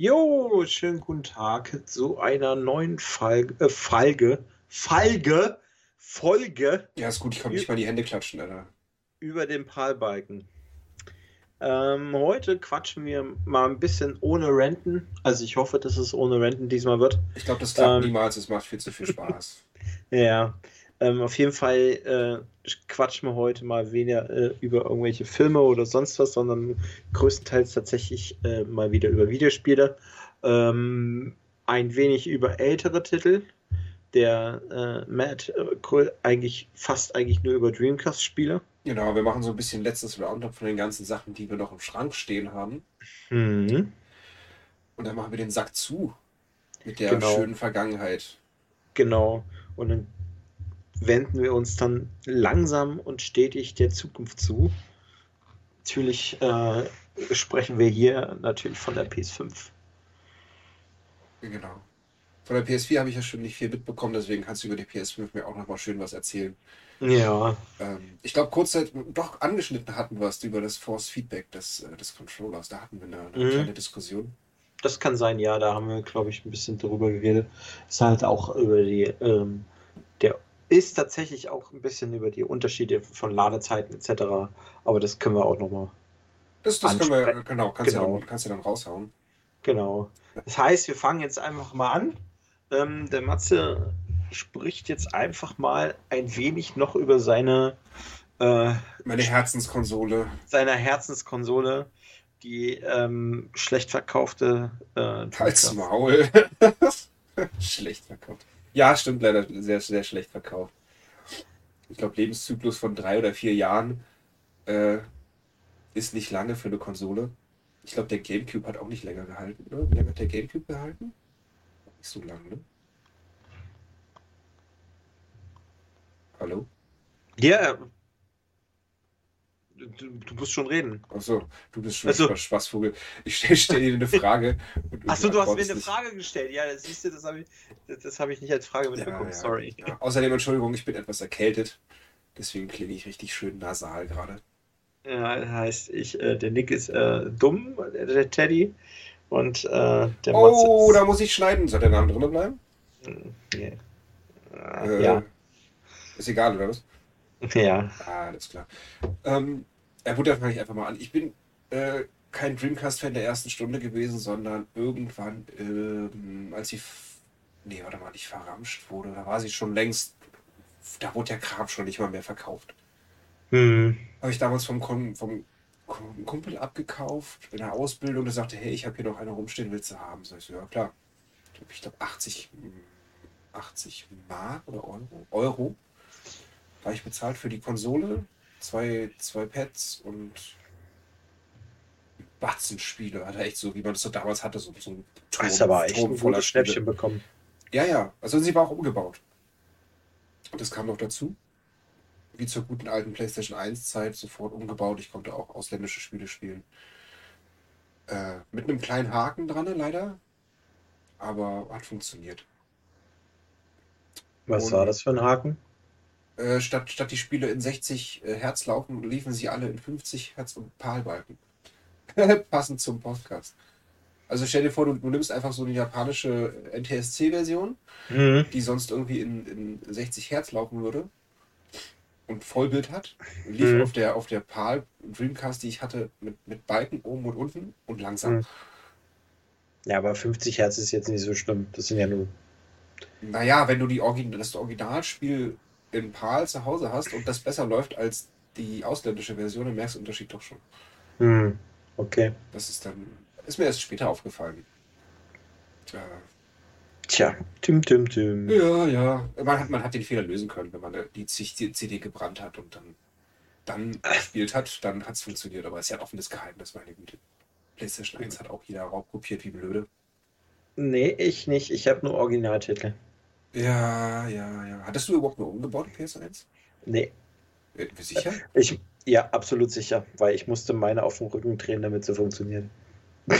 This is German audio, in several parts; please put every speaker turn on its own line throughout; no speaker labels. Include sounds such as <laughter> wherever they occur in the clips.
Jo, schönen guten Tag zu einer neuen Folge, äh, Folge, Folge, Folge.
Ja, ist gut, ich konnte nicht mal die Hände klatschen, Alter.
Über den Palbalken. Ähm, heute quatschen wir mal ein bisschen ohne Renten. Also ich hoffe, dass es ohne Renten diesmal wird.
Ich glaube, das klappt ähm, niemals, es macht viel zu viel <laughs> Spaß.
ja, ähm, auf jeden Fall äh, quatschen wir heute mal weniger äh, über irgendwelche Filme oder sonst was, sondern größtenteils tatsächlich äh, mal wieder über Videospiele. Ähm, ein wenig über ältere Titel. Der äh, Matt äh, eigentlich fast eigentlich nur über Dreamcast-Spiele.
Genau, wir machen so ein bisschen letztes Roundup von den ganzen Sachen, die wir noch im Schrank stehen haben. Mhm. Und dann machen wir den Sack zu mit der genau. schönen Vergangenheit.
Genau. Und dann wenden wir uns dann langsam und stetig der Zukunft zu. Natürlich äh, sprechen wir hier natürlich von der PS5.
Genau. Von der PS4 habe ich ja schon nicht viel mitbekommen, deswegen kannst du über die PS5 mir auch noch mal schön was erzählen.
Ja.
Ähm, ich glaube, kurzzeit doch angeschnitten hatten wir es über das Force Feedback des, äh, des Controllers. Da hatten wir eine, eine mhm. kleine Diskussion.
Das kann sein, ja, da haben wir, glaube ich, ein bisschen drüber geredet. Es ist halt auch über die ähm, ist tatsächlich auch ein bisschen über die Unterschiede von Ladezeiten etc. Aber das können wir auch nochmal.
Das, das können wir, genau, kannst, genau. Du dann, kannst du dann raushauen.
Genau. Das heißt, wir fangen jetzt einfach mal an. Ähm, der Matze spricht jetzt einfach mal ein wenig noch über seine.
Äh, Meine Herzenskonsole.
Seine Herzenskonsole, die ähm, schlecht verkaufte.
Äh, Als Maul. <laughs> schlecht verkauft. Ja, stimmt leider sehr, sehr schlecht verkauft. Ich glaube, Lebenszyklus von drei oder vier Jahren äh, ist nicht lange für eine Konsole. Ich glaube, der GameCube hat auch nicht länger gehalten, ne? Wie lange hat der GameCube gehalten? Nicht so lange, ne? Hallo?
Ja, Du, du, musst schon reden.
Achso, du bist schon also, Spaßvogel. Ich stelle stell dir eine Frage. <laughs>
Achso, du hast mir eine nicht. Frage gestellt. Ja, das siehst du, das habe ich, das hab ich nicht als Frage mitbekommen. Ja, ja. Sorry.
Ja. Außerdem, Entschuldigung, ich bin etwas erkältet. Deswegen klinge ich richtig schön nasal gerade.
Ja, das heißt, ich, äh, der Nick ist äh, dumm, der Teddy. Und äh, der
Oh, da muss ich schneiden. Soll der Name drin bleiben?
Nee.
Äh, ja. Ist egal, oder was?
Ja.
Alles klar. Ähm, ja gut, dann fange ich einfach mal an. Ich bin äh, kein Dreamcast-Fan der ersten Stunde gewesen, sondern irgendwann, ähm, als sie, nee, warte mal, nicht verramscht wurde, da war sie schon längst, da wurde der Kram schon nicht mal mehr verkauft.
Hm.
Habe ich damals vom, vom Kumpel abgekauft in der Ausbildung, der sagte, hey, ich habe hier noch eine rumstehen, willst du haben? Sag ich so, ja klar. Ich glaube 80, 80 Mark oder Euro, Euro habe ich bezahlt für die Konsole, zwei, zwei Pads und Batzenspiele. Hat er echt so, wie man das so damals hatte, so, so ein
Turm, Hast aber echt Turm ein voller Schnäppchen bekommen.
Ja, ja. Also sie war auch umgebaut. Und das kam noch dazu. Wie zur guten alten PlayStation 1-Zeit sofort umgebaut. Ich konnte auch ausländische Spiele spielen. Äh, mit einem kleinen Haken dran, leider. Aber hat funktioniert.
Was Und war das für ein Haken?
Äh, statt, statt die Spiele in 60 äh, Hertz laufen, liefen sie alle in 50 Hertz und Palbalken. <laughs> Passend zum Podcast. Also stell dir vor, du, du nimmst einfach so eine japanische NTSC-Version, mhm. die sonst irgendwie in, in 60 Hertz laufen würde und Vollbild hat. Lief mhm. auf der, auf der PAL Dreamcast, die ich hatte, mit, mit Balken oben und unten und langsam. Mhm.
Ja, aber 50 Hertz ist jetzt nicht so schlimm. Das sind ja nur.
Naja, wenn du die Origin das Originalspiel in PAL zu Hause hast und das besser läuft als die ausländische Version, dann merkst du den Unterschied doch schon.
Hm, okay.
Das ist dann, ist mir erst später aufgefallen.
Tja. Tja, tim, tim, tim.
Ja, ja. Man hat, man hat den Fehler lösen können, wenn man die, die CD gebrannt hat und dann, dann gespielt hat, dann hat es funktioniert. Aber es ist ja ein offenes Geheimnis, meine Güte. PlayStation 1 hat auch jeder raubkopiert, wie blöde.
Nee, ich nicht. Ich habe nur Originaltitel.
Ja, ja, ja. Hattest du überhaupt eine umgebaute PS1?
Nee.
Äh, sicher?
Ich, ja, absolut sicher, weil ich musste meine auf dem Rücken drehen, damit sie funktioniert. <laughs>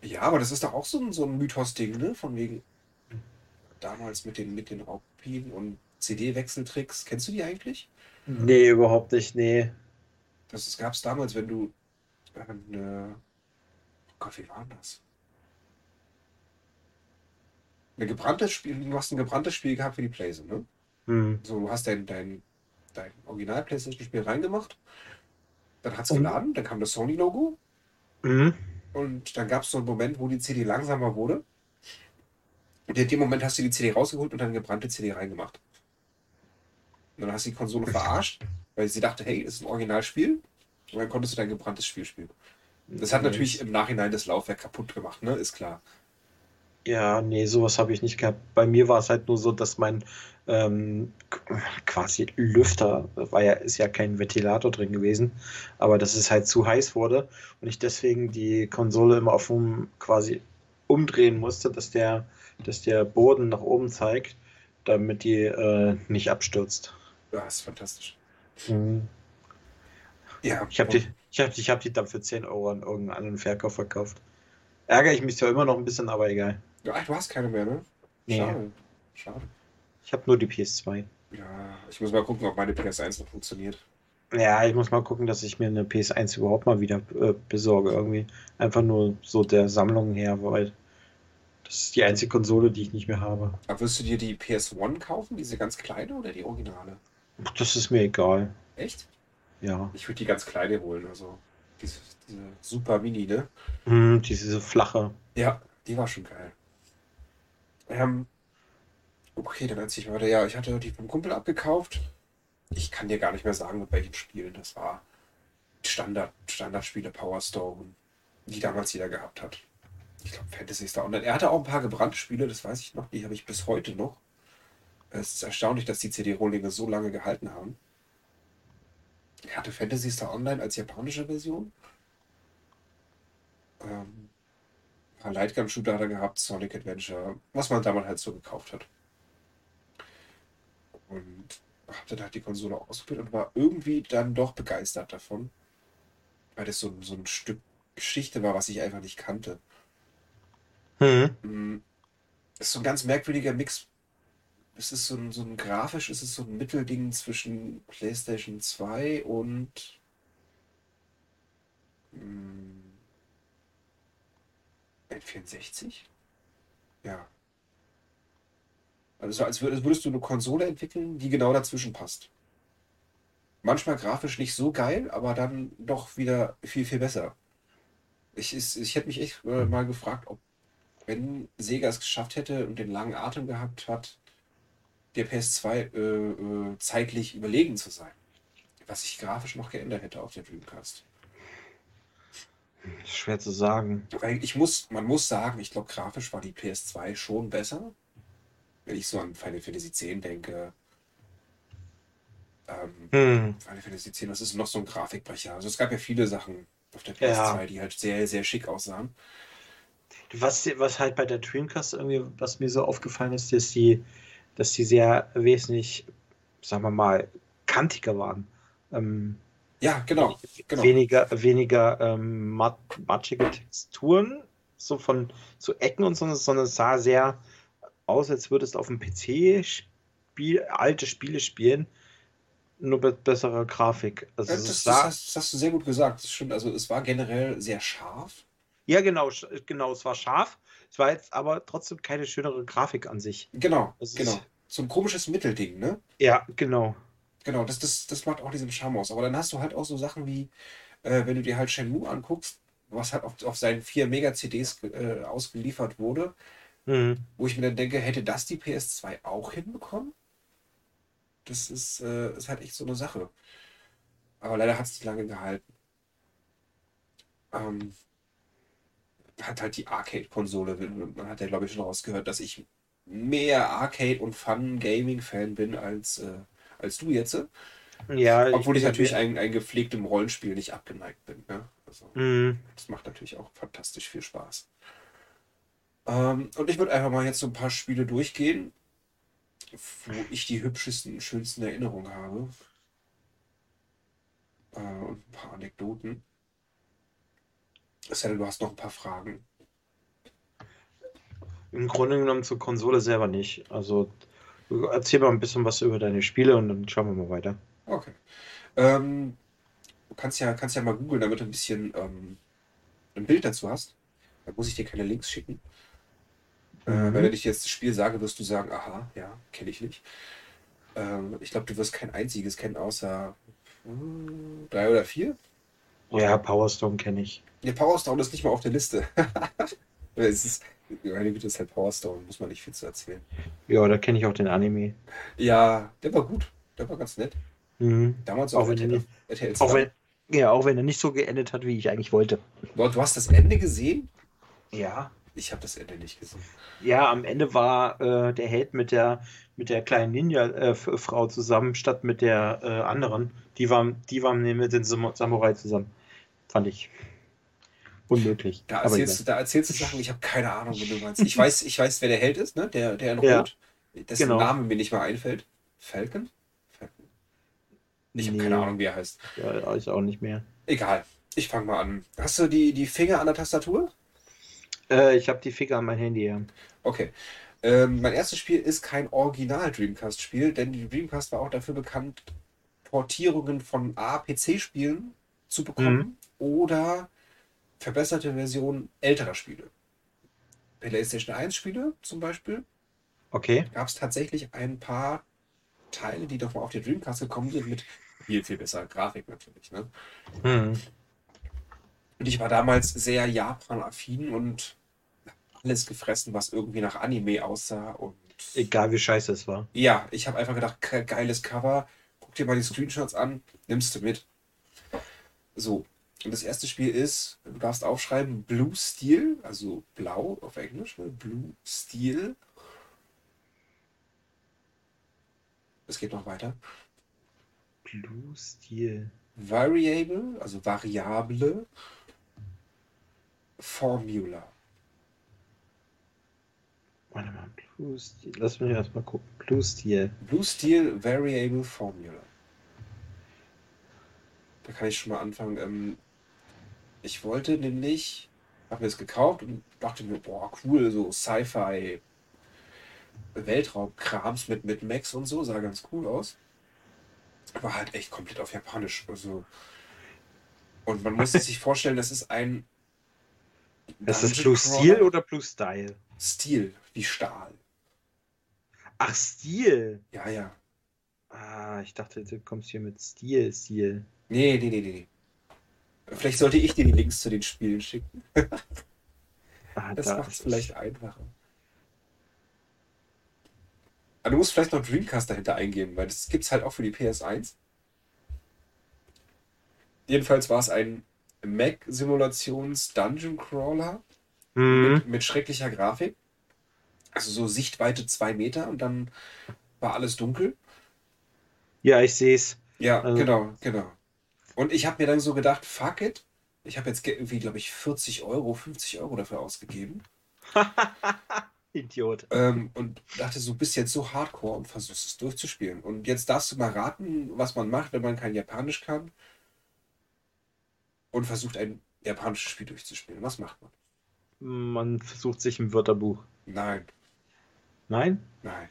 Ja, aber das ist doch auch so ein, so ein Mythos-Ding, ne? Von wegen damals mit den, mit den Raubkopien und CD-Wechseltricks. Kennst du die eigentlich?
Nee, überhaupt nicht, nee.
Das gab es damals, wenn du. Äh, oh Gott, wie war das? Ein gebranntes Spiel, du hast ein gebranntes Spiel gehabt für die Playsee, ne?
Hm.
So, du hast dein, dein, dein Original PlayStation-Spiel reingemacht, dann hat es geladen, dann kam das Sony-Logo
Mhm.
und dann gab es so einen Moment, wo die CD langsamer wurde. Und in dem Moment hast du die CD rausgeholt und dann eine gebrannte CD reingemacht. Und dann hast du die Konsole verarscht, weil sie dachte, hey, das ist ein Originalspiel. Und dann konntest du dein gebranntes Spiel spielen. Das hat natürlich im Nachhinein das Laufwerk kaputt gemacht, ne? Ist klar.
Ja, nee, sowas habe ich nicht gehabt. Bei mir war es halt nur so, dass mein ähm, quasi Lüfter, war ja, ist ja kein Ventilator drin gewesen, aber dass es halt zu heiß wurde und ich deswegen die Konsole immer auf dem quasi umdrehen musste, dass der, dass der Boden nach oben zeigt, damit die äh, nicht abstürzt.
Ja, ist fantastisch.
Mhm.
Ja,
Ich habe die, ich hab, ich hab die dann für 10 Euro an irgendeinen anderen Verkauf verkauft. Ärgere ich mich zwar immer noch ein bisschen, aber egal.
Ach, du hast keine mehr, ne?
Nee.
Schade. Schade.
Ich habe nur die PS2.
Ja, ich muss mal gucken, ob meine PS1 noch funktioniert.
Ja, ich muss mal gucken, dass ich mir eine PS1 überhaupt mal wieder äh, besorge. Irgendwie. Einfach nur so der Sammlung her, weil das ist die einzige Konsole, die ich nicht mehr habe.
Aber wirst du dir die PS1 kaufen, diese ganz kleine oder die originale?
Das ist mir egal.
Echt?
Ja.
Ich würde die ganz kleine holen, also diese, diese Super Mini, ne?
Hm, diese flache.
Ja, die war schon geil. Ähm, okay, dann erzähl ich weiter. Ja, ich hatte die vom Kumpel abgekauft. Ich kann dir gar nicht mehr sagen, mit welchen Spielen das war. Standard, Standardspiele, Power Stone, die damals jeder gehabt hat. Ich glaube, Fantasy Star Online. Er hatte auch ein paar gebrannte Spiele, das weiß ich noch, die habe ich bis heute noch. Es ist erstaunlich, dass die CD-Rohlinge so lange gehalten haben. Er hatte Fantasy Star Online als japanische Version. Ähm, ein paar Lightgun-Shooter hat er gehabt, Sonic Adventure, was man damals halt so gekauft hat. Und hab dann halt die Konsole ausprobiert und war irgendwie dann doch begeistert davon. Weil das so, so ein Stück Geschichte war, was ich einfach nicht kannte.
Hm.
Mm, ist so ein ganz merkwürdiger Mix. Es ist so ein, so ein grafisch, es ist so ein Mittelding zwischen PlayStation 2 und mm, N64? Ja. Also so als würdest, du eine Konsole entwickeln, die genau dazwischen passt. Manchmal grafisch nicht so geil, aber dann doch wieder viel, viel besser. Ich, ich, ich hätte mich echt äh, mal gefragt, ob wenn Sega es geschafft hätte und den langen Atem gehabt hat, der PS2 äh, äh, zeitlich überlegen zu sein. Was sich grafisch noch geändert hätte auf der Dreamcast.
Schwer zu sagen.
Weil ich muss, man muss sagen, ich glaube, grafisch war die PS2 schon besser. Wenn ich so an Final Fantasy X denke. Ähm,
Hm.
Final Fantasy X, was ist noch so ein Grafikbrecher? Also es gab ja viele Sachen auf der
Ja.
PS2, die halt sehr, sehr schick aussahen.
Was, was halt bei der Dreamcast irgendwie, was mir so aufgefallen ist, ist die, dass die sehr wesentlich, sagen wir mal, kantiger waren. Ähm,
Ja, genau. genau.
Weniger, weniger ähm, mat matschige Texturen, so von so Ecken und so, sondern es sah sehr aus, als würdest du auf dem PC Spiel, alte Spiele spielen, nur mit besserer Grafik. Also
Ja,
es
das, das,
sah,
hast, das hast du sehr gut gesagt. Das stimmt. Also es war generell sehr scharf.
ja genau, genau, es war scharf, es war jetzt aber trotzdem keine schönere Grafik an sich.
Genau,
Das
genau. So ein komisches Mittelding, ne?
Ja, genau.
Genau, das, das, das macht auch diesen Charme aus. Aber dann hast du halt auch so Sachen wie, äh, wenn du dir halt Shenmue anguckst, was halt auf, auf seinen 4 Mega-CDs äh, ausgeliefert wurde,
Mhm.
wo ich mir dann denke, hätte das die PS2 auch hinbekommen? Das ist, äh, ist halt echt so eine Sache. Aber leider hat es nicht lange gehalten. Ähm, hat halt die Arcade-Konsole, man hat ja glaube ich schon rausgehört, dass ich mehr Arcade- und Fun-Gaming-Fan bin als, äh, als du jetzt.
Ja,
Obwohl ich
bin
natürlich ein, ein gepflegtem Rollenspiel nicht abgeneigt bin. Ne? Also,
Mhm.
das macht natürlich auch fantastisch viel Spaß. Ähm, und ich würde einfach mal jetzt so ein paar Spiele durchgehen, wo ich die hübschesten, schönsten Erinnerungen habe. Äh, und ein paar Anekdoten. Denn, du hast noch ein paar Fragen.
Im Grunde genommen zur Konsole selber nicht. Also erzähl mal ein bisschen was über deine Spiele und dann schauen wir mal weiter.
Okay. Ähm, du kannst ja, kannst ja mal googeln, damit du ein bisschen ähm, ein Bild dazu hast. Da muss ich dir keine Links schicken. Äh,
Mhm.
wenn ich jetzt das Spiel sage, wirst du sagen, aha, ja, kenne ich nicht. Ähm, ich glaube, du wirst kein einziges kennen, außer hm, drei oder vier.
Ja, Power Stone kenne ich.
Ja, Power Stone ist nicht mal auf der Liste. <laughs> es ist, meine Güte, ist halt Power Stone, muss man nicht viel zu erzählen.
Ja, da kenne ich auch den Anime.
Ja, der war gut. Der war ganz nett.
Mhm.
Damals
Auch
auf
wenn
RTL,
nicht-
RTL
Auch
2.
wenn, ja, auch wenn er nicht so geendet hat, wie ich eigentlich wollte.
Boah, du hast das Ende gesehen?
Ja.
Ich habe das Ende nicht gesehen.
Ja, am Ende war äh, der Held mit der mit der kleinen Ninja-Frau zusammen, statt mit der äh, anderen. Die waren, die waren mit den Sam Samurai zusammen. Fand ich unmöglich.
Da erzählst, du, da erzählst du Sachen, ich habe keine Ahnung, wie du meinst. Ich weiß, ich weiß, wer der Held ist, ne? Der, der in
Ja.
Rot. Dessen
Genau.
Name mir nicht mal einfällt. Falcon? Falcon. Ich habe
Nee.
keine Ahnung, wie er heißt.
Ja, ich auch nicht mehr.
Egal. Ich fange mal an. Hast du die, die Finger an der Tastatur?
Äh, ich habe die Finger an mein Handy. Ja.
Okay. Ähm, mein erstes Spiel ist kein Original Dreamcast-Spiel, denn die Dreamcast war auch dafür bekannt, Portierungen von A-PC-Spielen zu bekommen oder verbesserte Versionen älterer Spiele. PlayStation 1-Spiele zum Beispiel
Okay.
gab es tatsächlich ein paar Teile, die doch mal auf die Dreamcast gekommen sind, mit viel, viel besserer Grafik natürlich. Ne?
Mhm.
Und ich war damals sehr Japan-affin und alles gefressen, was irgendwie nach Anime aussah. Und
Egal wie scheiße es war.
ja, ich habe einfach gedacht, ge- geiles Cover, guck dir mal die Screenshots an, nimmst du mit. So, und das erste Spiel ist, du darfst aufschreiben, Blue Steel, also blau auf Englisch, ne? Blue Steel. Es geht noch weiter.
Blue Steel.
Variable, also Variable, Formula.
Warte mal, Blue Steel. Lass mich erstmal gucken. Blue Steel.
Blue Steel Variable Formula. Da kann ich schon mal anfangen. Ähm, ich wollte nämlich, habe mir das gekauft und dachte mir, boah, cool, so Sci-Fi Weltraumkrams mit, mit Max und so, sah ganz cool aus. War halt echt komplett auf Japanisch. Also. Und man muss sich vorstellen, das ist ein.
Ist das Blue
Crawler.
Steel oder Blue Style?
Stil, wie Stahl.
Ach, Steel.
Ja, ja.
Ah, ich dachte, du kommst hier mit Stil, Stil.
Nee, nee, nee, nee. Vielleicht sollte ich dir die Links zu den Spielen schicken.
Ah,
Das
da
macht es vielleicht einfacher. Aber du musst vielleicht noch Dreamcast dahinter eingeben, weil das gibt es halt auch für die PS1. Jedenfalls war es ein Mac-Simulations-Dungeon Crawler
Mhm.
mit, mit schrecklicher Grafik. Also so Sichtweite zwei Meter und dann war alles dunkel.
Ja, ich sehe es.
Ja,
Also-
genau, genau. Und ich habe mir dann so gedacht, fuck it. Ich habe jetzt ge- irgendwie, glaube ich, 40 Euro, 50 Euro dafür ausgegeben. <laughs>
Idiot.
Ähm, und dachte, so bist jetzt so hardcore und versuchst es durchzuspielen. Und jetzt darfst du mal raten, was man macht, wenn man kein Japanisch kann. Und versucht ein japanisches Spiel durchzuspielen. Was macht man?
Man versucht sich im Wörterbuch.
Nein,
Nein?
nein.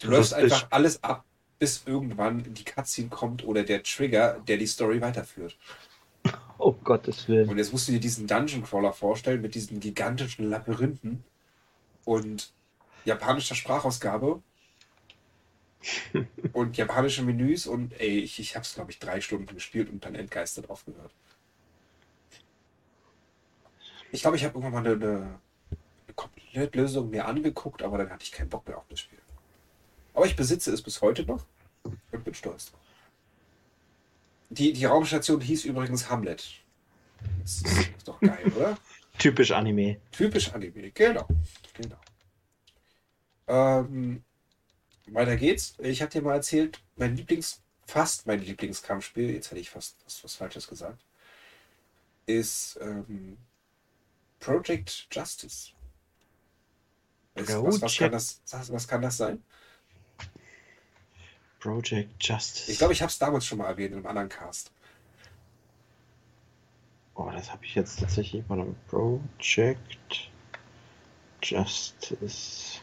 Du
Das
läufst einfach alles ab, bis irgendwann die Cutscene kommt oder der Trigger, der die Story weiterführt.
Oh Gottes Willen.
Und jetzt musst du dir diesen Dungeon Crawler vorstellen mit diesen gigantischen Labyrinthen und japanischer Sprachausgabe <laughs> und japanische Menüs und ey, ich, ich habe es glaube ich drei Stunden gespielt und dann entgeistert aufgehört. Ich glaube, ich habe irgendwann mal eine, eine, Komplettlösung mir angeguckt, aber dann hatte ich keinen Bock mehr auf das Spiel. Aber ich besitze es bis heute noch und bin stolz drauf. Die, die Raumstation hieß übrigens Hamlet. Das ist, ist doch geil, oder? <laughs>
Typisch Anime.
Typisch Anime, genau. genau. Ähm, weiter geht's. Ich hatte dir mal erzählt, mein Lieblings, fast mein Lieblingskampfspiel, jetzt hätte ich fast was, was Falsches gesagt, ist ähm, Project Justice. Was, was, was, kann das, was kann das sein?
Project Justice.
Ich glaube, ich habe es damals schon mal erwähnt in einem anderen Cast.
Oh, das habe ich jetzt tatsächlich. Mal. Project Justice.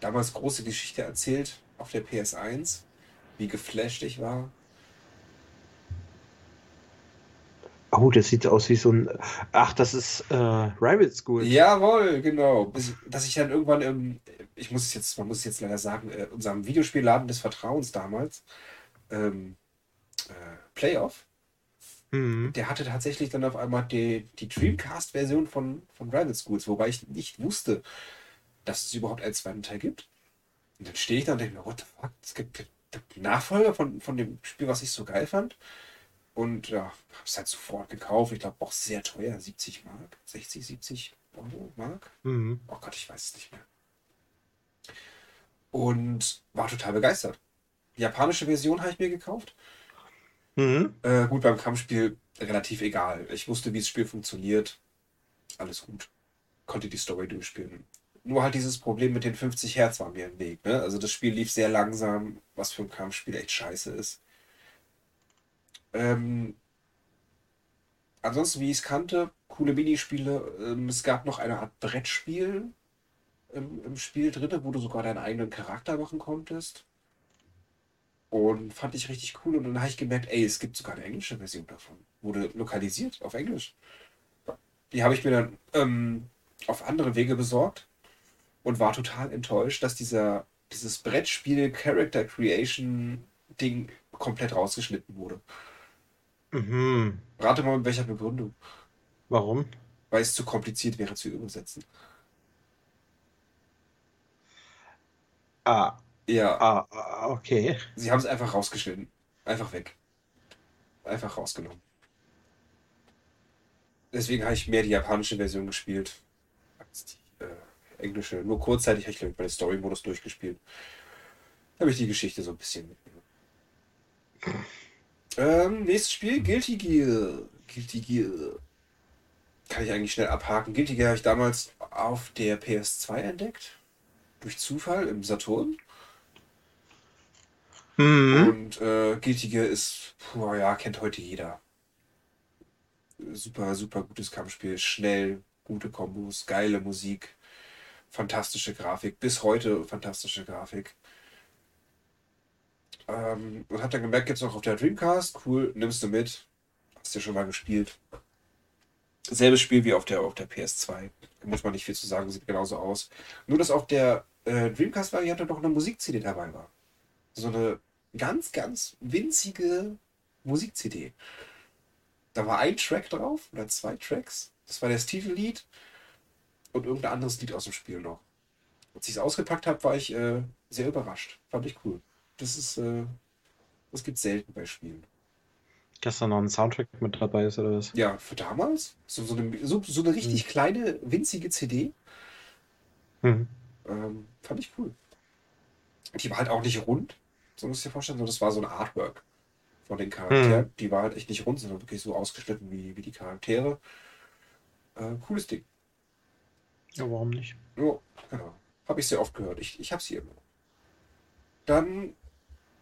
Damals große Geschichte erzählt auf der PS1, wie geflasht ich war.
Oh, das sieht aus wie so ein. Ach, das ist äh, Rival School.
Jawohl, genau. Bis, dass ich dann irgendwann im, ich muss es jetzt, man muss es jetzt leider sagen, äh, unserem Videospielladen des Vertrauens damals, ähm, äh, Playoff,
Mhm.
der hatte tatsächlich dann auf einmal die, die Dreamcast-Version von, von Rival Schools, wobei ich nicht wusste, dass es überhaupt einen zweiten Teil gibt. Und dann stehe ich da und denke mir, what the fuck, es gibt Nachfolger von, von dem Spiel, was ich so geil fand. Und ja, habe es halt sofort gekauft. Ich glaube auch sehr teuer, 70 Mark, 60, 70 Euro Mark.
Mhm.
Oh Gott, ich weiß es nicht mehr. Und war total begeistert. Die japanische Version habe ich mir gekauft.
Mhm.
Äh, gut, beim Kampfspiel relativ egal. Ich wusste, wie das Spiel funktioniert. Alles gut. Konnte die Story durchspielen. Nur halt dieses Problem mit den 50 Hertz war mir im Weg. Ne? Also das Spiel lief sehr langsam, was für ein Kampfspiel echt scheiße ist. Ähm, ansonsten, wie ich es kannte, coole Minispiele. Ähm, es gab noch eine Art Brettspiel im, im Spiel drin, wo du sogar deinen eigenen Charakter machen konntest. Und fand ich richtig cool. Und dann habe ich gemerkt, ey, es gibt sogar eine englische Version davon. Wurde lokalisiert auf Englisch. Die habe ich mir dann ähm, auf andere Wege besorgt und war total enttäuscht, dass dieser, dieses Brettspiel Character Creation Ding komplett rausgeschnitten wurde.
Mhm.
Rate mal, mit welcher Begründung.
Warum?
Weil es zu kompliziert wäre zu übersetzen.
Ah,
Ja,
ah, ah, okay.
sie haben es einfach rausgeschnitten. Einfach weg. Einfach rausgenommen. Deswegen habe ich mehr die japanische Version gespielt als die äh, englische. Nur kurzzeitig habe ich, glaube ich, bei den Story-Modus durchgespielt. Da habe ich die Geschichte so ein bisschen mitgenommen. Ähm, nächstes Spiel, Guilty Gear. Guilty Gear. Kann ich eigentlich schnell abhaken. Guilty Gear habe ich damals auf der PS2 entdeckt. Durch Zufall im Saturn.
Mhm.
Und äh, Guilty Gear ist, puh, ja, kennt heute jeder. Super, super gutes Kampfspiel. Schnell, gute Kombos, geile Musik, fantastische Grafik. Bis heute fantastische Grafik. Ähm, und hab dann gemerkt, gibt's auch auf der Dreamcast. Cool, nimmst du mit. Hast du schon mal gespielt. Selbes Spiel wie auf der, auf der PS2. Da muss man nicht viel zu sagen, sieht genauso aus. Nur, dass auf der äh, Dreamcast-Variante noch eine Musik-CD dabei war. So eine ganz, ganz winzige Musik-CD. Da war ein Track drauf oder zwei Tracks. Das war das Titellied und irgendein anderes Lied aus dem Spiel noch. Als ich es ausgepackt habe, war ich äh, sehr überrascht. Fand ich cool. Das ist, äh, das gibt selten bei Spielen.
Dass da noch ein Soundtrack mit dabei ist oder was?
Ja, für damals so, so, eine, so, so eine richtig kleine, winzige CD.
Mhm.
Ähm, fand ich cool. Die war halt auch nicht rund, so musst du dir vorstellen, sondern das war so ein Artwork von den Charakteren. Die war halt echt nicht rund, sondern wirklich so ausgeschnitten wie, wie die Charaktere. Äh, cooles Ding.
Ja, warum nicht?
Ja, genau. Habe ich sehr oft gehört. Ich, ich habe sie immer. Dann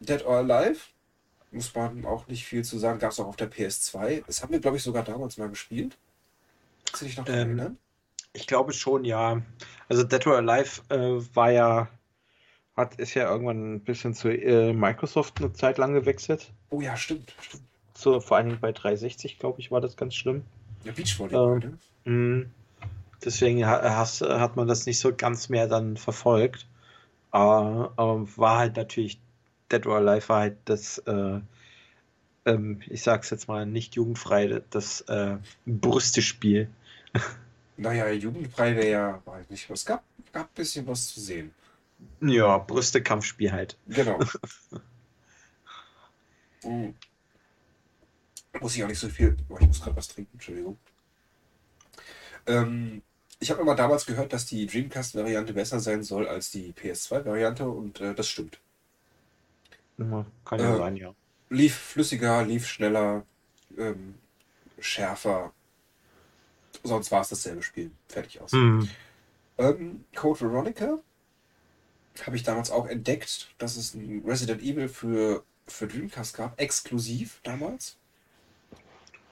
Dead or Alive. Muss man auch nicht viel zu sagen. Gab es auch auf der PS2. Das haben wir, glaube ich, sogar damals mal gespielt. Kannst du dich noch daran
Ähm,
erinnern?
Ich glaube schon, ja. Also Dead or Alive äh, war ja, hat, ist ja irgendwann ein bisschen zu äh, Microsoft eine Zeit lang gewechselt.
Oh ja, stimmt. stimmt.
So, vor allen Dingen bei 360, glaube ich, war das ganz schlimm.
Ja, Beachvolleyball,
Ähm,
ne?
Mhm. Deswegen hat man das nicht so ganz mehr dann verfolgt. Aber, aber war halt natürlich, Dead or Alive war halt das, äh, ähm, ich sag's jetzt mal nicht jugendfrei, das äh, Brüstespiel. <laughs>
Naja, jugendfrei wäre ja, weiß nicht, es gab, gab ein bisschen was zu sehen.
Ja, Brüste-Kampfspiel halt.
Genau. Mm. <laughs> Muss ich auch nicht so viel. Oh, ich muss gerade was trinken, Entschuldigung. Ähm, ich habe immer damals gehört, dass die Dreamcast-Variante besser sein soll als die PS2-Variante und äh, das stimmt.
Kann ja
Äh,
sein, ja.
Lief flüssiger, lief schneller, ähm, schärfer. Sonst war es dasselbe Spiel. Fertig aus.
Mhm.
Ähm, Code Veronica habe ich damals auch entdeckt, dass es ein Resident Evil für, für Dreamcast gab, exklusiv damals.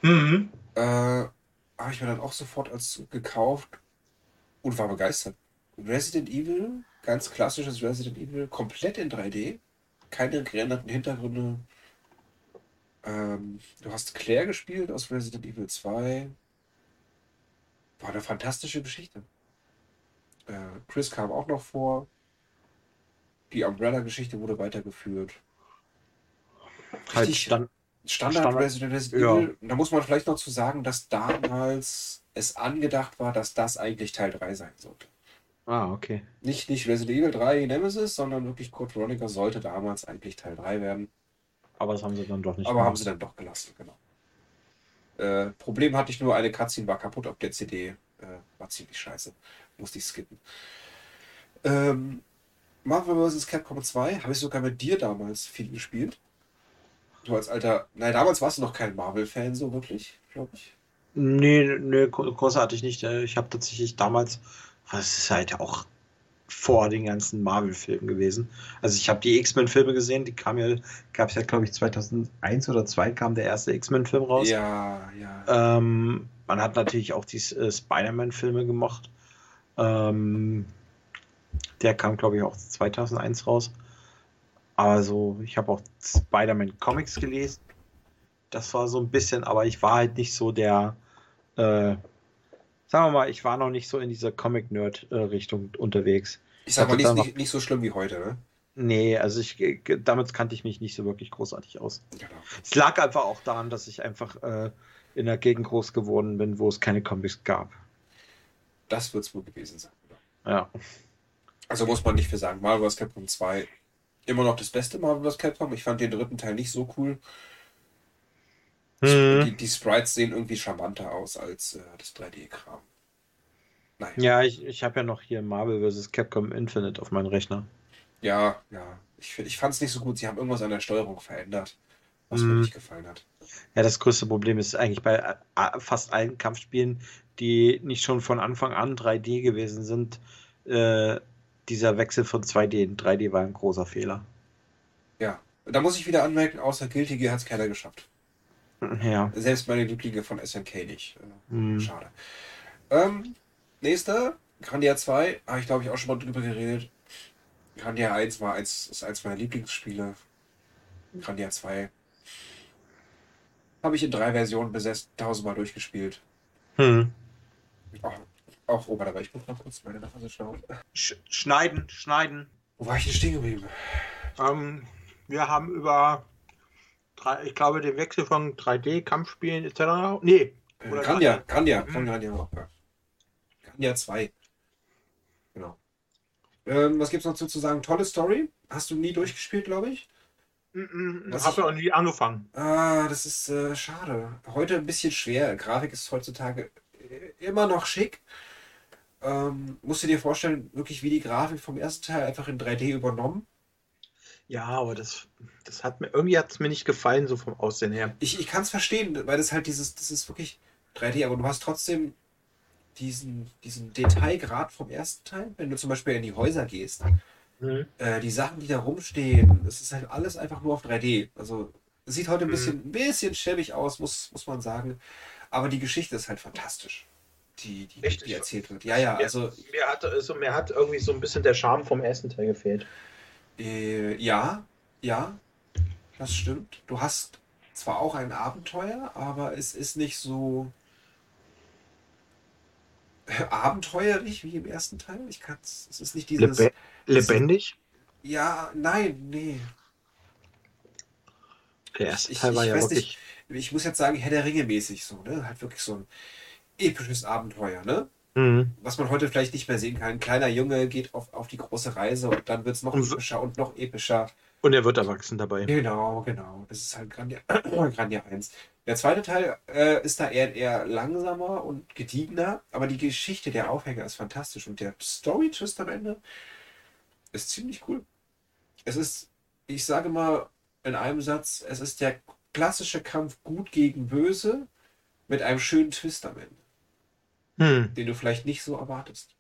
Mhm.
Äh, habe ich mir dann auch sofort als gekauft und war begeistert. Resident Evil, ganz klassisches Resident Evil, komplett in 3D, keine gerenderten Hintergründe. Ähm, du hast Claire gespielt aus Resident Evil 2. War eine fantastische Geschichte. Äh, Chris kam auch noch vor. Die Umbrella-Geschichte wurde weitergeführt.
Halt
Richtig
stand,
Standard,
Standard-
Resident, Resident
ja.
Evil. Da muss man vielleicht noch zu sagen, dass damals es angedacht war, dass das eigentlich Teil 3 sein sollte.
Ah, okay.
Nicht, nicht Resident Evil 3 Nemesis, sondern wirklich Code Veronica sollte damals eigentlich Teil 3 werden.
Aber das haben sie dann doch nicht
Aber haben
gemacht.
sie dann doch gelassen, genau. Äh, Problem hatte ich nur, eine Cutscene war kaputt auf der CD. Äh, war ziemlich scheiße. Musste ich skippen. Ähm, Marvel vs. Capcom 2 habe ich sogar mit dir damals viel gespielt. Du als alter. Nein, damals warst du noch kein Marvel-Fan, so wirklich, glaube ich.
Nee, nee, gro- großartig nicht. Äh, Ich habe tatsächlich damals, das ist halt auch vor den ganzen Marvel-Filmen gewesen. Also ich habe die X-Men-Filme gesehen, die kamen ja, gab es ja, glaube ich, 2001 oder 2002 kam der erste X-Men-Film raus.
Ja, ja.
Ähm, man hat natürlich auch die äh, Spider-Man-Filme gemocht. Ähm, der kam, glaube ich, auch 2001 raus. Aber so, ich habe auch Spider-Man-Comics gelesen. Das war so ein bisschen, aber ich war halt nicht so der, äh, sagen wir mal, ich war noch nicht so in dieser Comic-Nerd-Richtung unterwegs.
Ich sag mal, nicht, nicht, nicht so schlimm wie heute, ne?
Nee, also ich, damit kannte ich mich nicht so wirklich großartig aus.
Genau.
Es lag einfach auch daran, dass ich einfach äh, in einer Gegend groß geworden bin, wo es keine Comics gab.
Das wird es wohl gewesen sein.
Ja.
Also muss man nicht für sagen. Marvel vs. Capcom 2 immer noch das beste Marvel vs. Capcom. Ich fand den dritten Teil nicht so cool.
Mhm.
Die, die Sprites sehen irgendwie charmanter aus als äh, das 3D-Kram. Nein.
Ja, ich, ich habe ja noch hier Marvel vs. Capcom Infinite auf meinem Rechner.
Ja, ja. Ich, ich fand es nicht so gut. Sie haben irgendwas an der Steuerung verändert, was mir
Mhm.
nicht gefallen hat.
Ja, das größte Problem ist eigentlich bei äh, äh, fast allen Kampfspielen, die nicht schon von Anfang an 3D gewesen sind, äh, dieser Wechsel von 2D in 3D war ein großer Fehler.
Ja. Da muss ich wieder anmerken, außer Guilty Gear hat es keiner geschafft.
Ja.
Selbst meine Lieblinge von SNK nicht. Äh,
Hm.
Schade. Ähm, nächster, Grandia 2, habe ich glaube ich auch schon mal drüber geredet. Grandia 1 war eins, ist eins meiner Lieblingsspiele. Grandia 2 habe ich in drei Versionen besessen, tausendmal durchgespielt.
Hm.
Auch, auch oh, warte, aber ich muss mal kurz meine Nase schauen.
Sch schneiden, schneiden.
Wo war ich denn stehen geblieben?
Ähm, wir haben über, ich glaube, den Wechsel von 3D-Kampfspielen etc. Nee,
Äh,
Oder
Grandia,
Grandia.
Grandia,
Mhm.
von Grandia auch. Ja. Grandia 2. Genau. Ähm, was gibt's noch zu, sagen? Tolle Story. Hast du nie durchgespielt, glaube ich? Was
habe
ich-
ja auch nie angefangen.
Ah, das ist äh, schade. Heute ein bisschen schwer. Grafik ist heutzutage äh, immer noch schick. Ähm, musst du dir vorstellen, wirklich wie die Grafik vom ersten Teil einfach in 3D übernommen.
Ja, aber das, das hat mir, irgendwie hat es mir nicht gefallen, so vom Aussehen her.
Ich, ich kann es verstehen, weil das halt dieses, das ist wirklich 3D, aber du hast trotzdem diesen, diesen Detailgrad vom ersten Teil. Wenn du zum Beispiel in die Häuser gehst, äh, die Sachen, die da rumstehen, das ist halt alles einfach nur auf 3D. Also sieht heute ein
Mhm.
bisschen, ein bisschen schäbig aus, muss, muss man sagen. Aber die Geschichte ist halt fantastisch, die, die,
Echt?
die erzählt wird. Ja, ja, also
Mir hat, also, mir hat irgendwie so ein bisschen der Charme vom ersten Teil gefehlt.
Äh, ja, ja, das stimmt. Du hast zwar auch ein Abenteuer, aber es ist nicht so <laughs> abenteuerlich wie im ersten Teil. Ich kann es, es ist nicht dieses.
Lebe lebendig?
Ja, nein, nee.
Der erste
Ich-
Teil
ich
war ja
weiß
wirklich.
Ich muss jetzt sagen, Herr der Ringe mäßig so, ne? Halt wirklich so ein episches Abenteuer, ne?
Mhm.
Was man heute vielleicht nicht mehr sehen kann. Ein kleiner Junge geht auf, auf die große Reise und dann wird es noch
Und
epischer und noch epischer.
Und er wird erwachsen dabei.
Genau, genau. Das ist halt Grandia, <clears throat> Grandia 1. Der zweite Teil äh, ist da eher, eher langsamer und gediegener, aber die Geschichte, der Aufhänger ist fantastisch und der Story-Twist am Ende ist ziemlich cool. Es ist, ich sage mal in einem Satz, es ist der klassische Kampf gut gegen böse mit einem schönen Twist am Ende,
Hm.
den du vielleicht nicht so erwartest.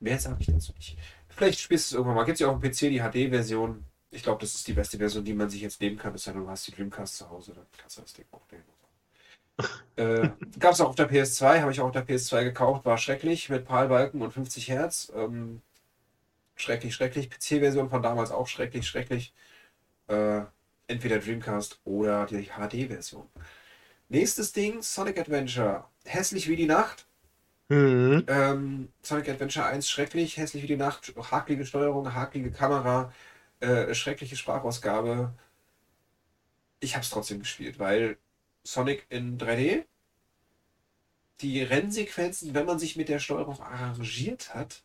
Mehr sage ich dazu nicht. Vielleicht spielst du es irgendwann mal. Gibt es ja auch im PC die HD-Version. Ich glaube, das ist die beste Version, die man sich jetzt nehmen kann. Ist ja, du hast die Dreamcast zu Hause, dann kannst du das Ding auch nehmen. <laughs> äh, Gab es auch auf der PS2, habe ich auch auf der PS2 gekauft, war schrecklich mit PAL-Balken und 50 Hertz. Ähm, schrecklich, schrecklich. PC-Version von damals auch schrecklich, schrecklich. Äh, Entweder Dreamcast oder die HD-Version. Nächstes Ding, Sonic Adventure. Hässlich wie die Nacht.
Mhm.
Ähm, Sonic Adventure 1 schrecklich, hässlich wie die Nacht, hakelige Steuerung, hakelige Kamera, äh, schreckliche Sprachausgabe. Ich habe es trotzdem gespielt, weil Sonic in 3D, die Rennsequenzen, wenn man sich mit der Steuerung arrangiert hat,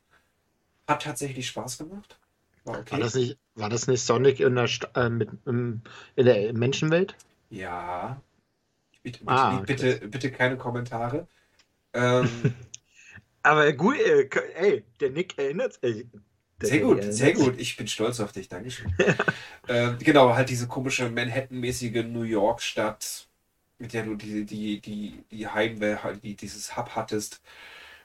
hat tatsächlich Spaß gemacht. War okay.
War, das nicht, war das nicht Sonic in der, Sta- äh, mit, in der Menschenwelt?
Ja. Bitte, bitte,
Ah,
bitte, bitte keine Kommentare. Ähm, <laughs>
Aber gut, äh, ey, der Nick erinnert sich.
Sehr gut, sehr gut. Ich bin stolz auf dich, Dankeschön. <laughs> ähm, genau, halt diese komische Manhattan-mäßige New York-Stadt, mit der du die, die, die, die Heimwelt, halt die, dieses Hub hattest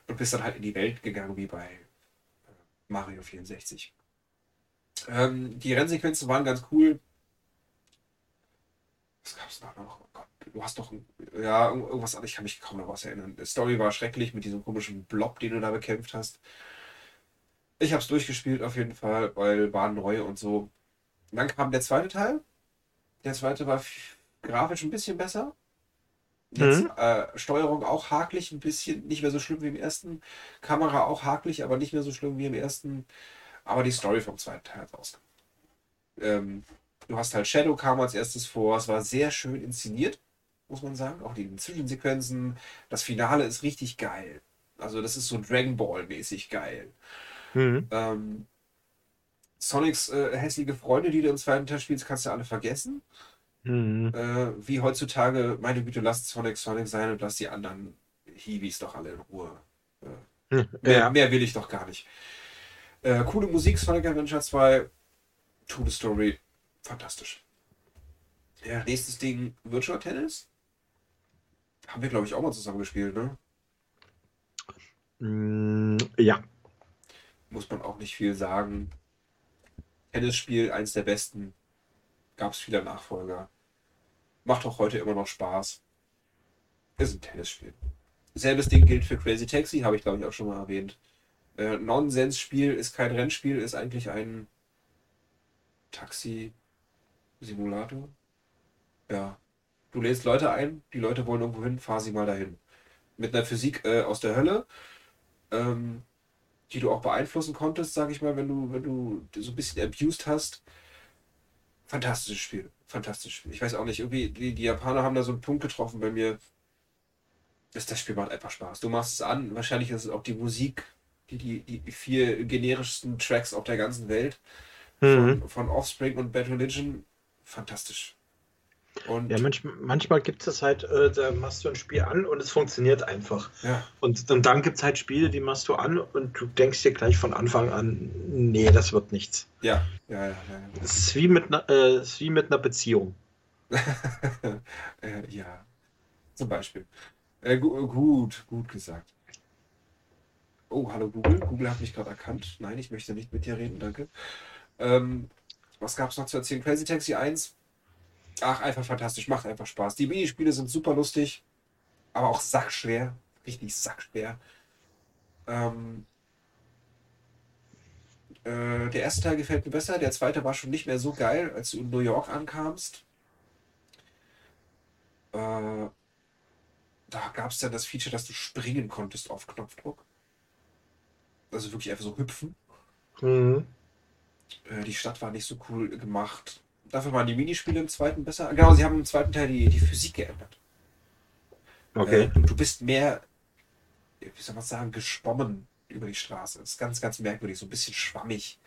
und bist dann halt in die Welt gegangen, wie bei äh, Mario 64. Ähm, die Rennsequenzen waren ganz cool. Was gab's da noch? Du hast doch, ja, irgend- irgendwas, anderes, ich kann mich kaum noch was erinnern. Die Story war schrecklich mit diesem komischen Blob, den du da bekämpft hast. Ich habe es durchgespielt auf jeden Fall, weil war neu und so. Und dann kam der zweite Teil. Der zweite war grafisch ein bisschen besser. Jetzt,
Mhm.
äh, Steuerung auch hakelig, ein bisschen nicht mehr so schlimm wie im ersten. Kamera auch hakelig, aber nicht mehr so schlimm wie im ersten. Aber die Story vom zweiten Teil hat ausgemacht. Ähm, du hast halt Shadow kam als erstes vor. Es war sehr schön inszeniert, muss man sagen. Auch die Zwischensequenzen. Das Finale ist richtig geil. Also das ist so Dragon Ball mäßig geil.
Mhm.
Ähm, Sonics äh, hässliche Freunde, die du im zweiten Teil spielst, kannst du alle vergessen.
Mhm.
Äh, wie heutzutage, meine Güte, lasst Sonic Sonic sein und lasst die anderen Hiwis doch alle in Ruhe. Mehr,
Ja.
mehr will ich doch gar nicht. Äh, coole Musik, Sonic Adventure 2, coole Story, fantastisch. Ja, nächstes Ding, Virtual Tennis. Haben wir, glaube ich, auch mal zusammen gespielt, ne?
Mm, Ja.
muss man auch nicht viel sagen. Tennisspiel, eins der besten. Gab es viele Nachfolger. Macht auch heute immer noch Spaß. Ist ein Tennisspiel. Selbes Ding gilt für Crazy Taxi, habe ich glaube ich auch schon mal erwähnt. Äh, Nonsensspiel ist kein Rennspiel, ist eigentlich ein Taxi-Simulator. Ja. Du lädst Leute ein, die Leute wollen irgendwo hin, fahr sie mal dahin. Mit einer Physik äh, aus der Hölle. Ähm, die du auch beeinflussen konntest, sage ich mal, wenn du, wenn du so ein bisschen abused hast. Fantastisches Spiel. Fantastisches Spiel. Ich weiß auch nicht, irgendwie, die, die Japaner haben da so einen Punkt getroffen bei mir. Das, das Spiel macht einfach Spaß. Du machst es an, wahrscheinlich ist es auch die Musik, die, die, die vier generischsten Tracks auf der ganzen Welt.
Mhm.
Von, von Offspring und Bad Religion. Fantastisch. Und
Ja, manchmal, manchmal gibt es halt, äh, da machst du ein Spiel an und es funktioniert einfach.
ja,
Und, und dann gibt es halt Spiele, die machst du an und du denkst dir gleich von Anfang an, nee, das wird nichts.
ja, ja, ja, ja.
Es ist wie mit, äh, ist wie mit einer Beziehung.
äh, <laughs> ja, zum Beispiel. Äh, gu gut, gut gesagt. Oh, hallo Google. Google hat mich gerade erkannt. Nein, ich möchte nicht mit dir reden, danke. Ähm, was gab es noch zu erzählen? Crazy Taxi 1. Ach, einfach fantastisch, macht einfach Spaß. Die Minispiele sind super lustig, aber auch sackschwer. Richtig sackschwer. Ähm, äh, der erste Teil gefällt mir besser, der zweite war schon nicht mehr so geil, als du in New York ankamst. Äh, da gab es dann das Feature, dass du springen konntest auf Knopfdruck. Also wirklich einfach so hüpfen.
Mhm.
Äh, die Stadt war nicht so cool gemacht. Dafür waren die Minispiele im zweiten besser. Genau, sie haben im zweiten Teil die, die Physik geändert. Äh,
Okay.
du, du bist mehr, wie soll man sagen, geschwommen über die Straße. Das ist ganz, ganz merkwürdig, so ein bisschen schwammig.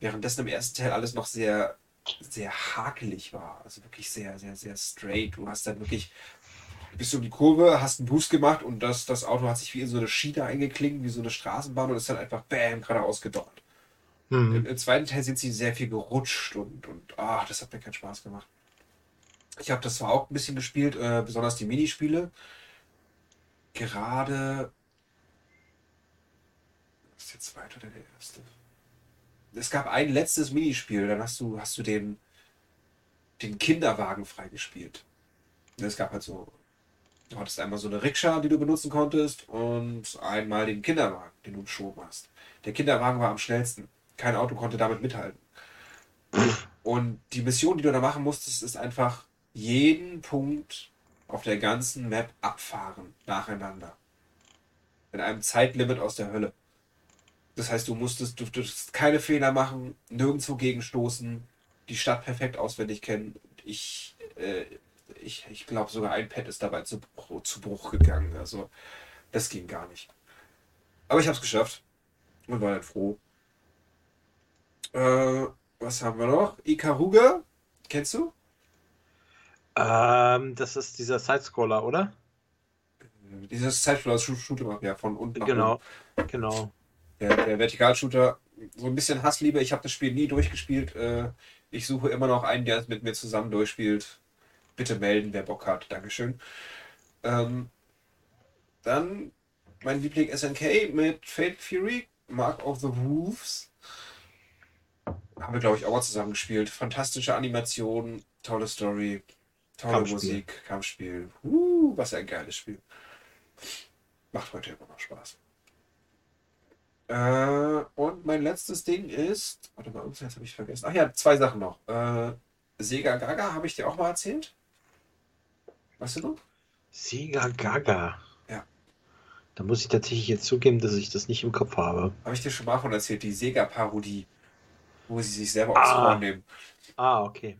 Währenddessen im ersten Teil alles noch sehr, sehr hakelig war. Also wirklich sehr, sehr, sehr straight. Du hast dann wirklich, du bist um die Kurve, hast einen Boost gemacht und das, das Auto hat sich wie in so eine Schiene eingeklinkt, wie so eine Straßenbahn und ist dann einfach bam, geradeaus gedonnert. Im,
Mhm.
Im zweiten Teil sind sie sehr viel gerutscht und, und ah, das hat mir keinen Spaß gemacht. Ich habe das zwar auch ein bisschen gespielt, äh, besonders die Minispiele. Gerade. Was ist der zweite oder der erste? Es gab ein letztes Minispiel, dann hast du, hast du den, den Kinderwagen freigespielt. Es gab halt so. Du hattest einmal so eine Rikscha, die du benutzen konntest, und einmal den Kinderwagen, den du geschoben hast. Der Kinderwagen war am schnellsten. Kein Auto konnte damit mithalten. Und die Mission, die du da machen musstest, ist einfach jeden Punkt auf der ganzen Map abfahren, nacheinander. In einem Zeitlimit aus der Hölle. Das heißt, du musstest, du durftest keine Fehler machen, nirgendwo gegenstoßen, die Stadt perfekt auswendig kennen. Ich, äh, ich, ich glaube sogar ein Pad ist dabei zu, zu Bruch gegangen. Also das ging gar nicht. Aber ich habe es geschafft und war dann froh. Äh, was haben wir noch? Ikaruga, kennst du?
Ähm, das ist dieser Sidescroller, oder?
Dieses Sidescroller-Shooter, ja, von unten
Genau,
oben.
genau.
Der, der Vertikalshooter, so ein bisschen Hassliebe. Ich habe das Spiel nie durchgespielt. Äh, ich suche immer noch einen, der es mit mir zusammen durchspielt. Bitte melden, wer Bock hat. Dankeschön. Ähm, dann mein Liebling SNK mit Fate Fury, Mark of the Wolves. Haben wir, glaube ich, auch mal zusammen gespielt. Fantastische Animation, tolle Story, tolle
Kampfspiel.
Musik, Kampfspiel. Uh, was ein geiles Spiel. Macht heute immer noch Spaß. Äh, und mein letztes Ding ist. Warte mal, irgendwas habe ich vergessen. Ach ja, zwei Sachen noch. Äh, Sega Gaga habe ich dir auch mal erzählt. Weißt du noch?
Sega Gaga.
Ja.
Da muss ich tatsächlich jetzt zugeben, dass ich das nicht im Kopf habe.
Habe ich dir schon mal von erzählt, die Sega-Parodie, wo sie sich selber
Ah.
aufs Ohr nehmen.
Ah, okay.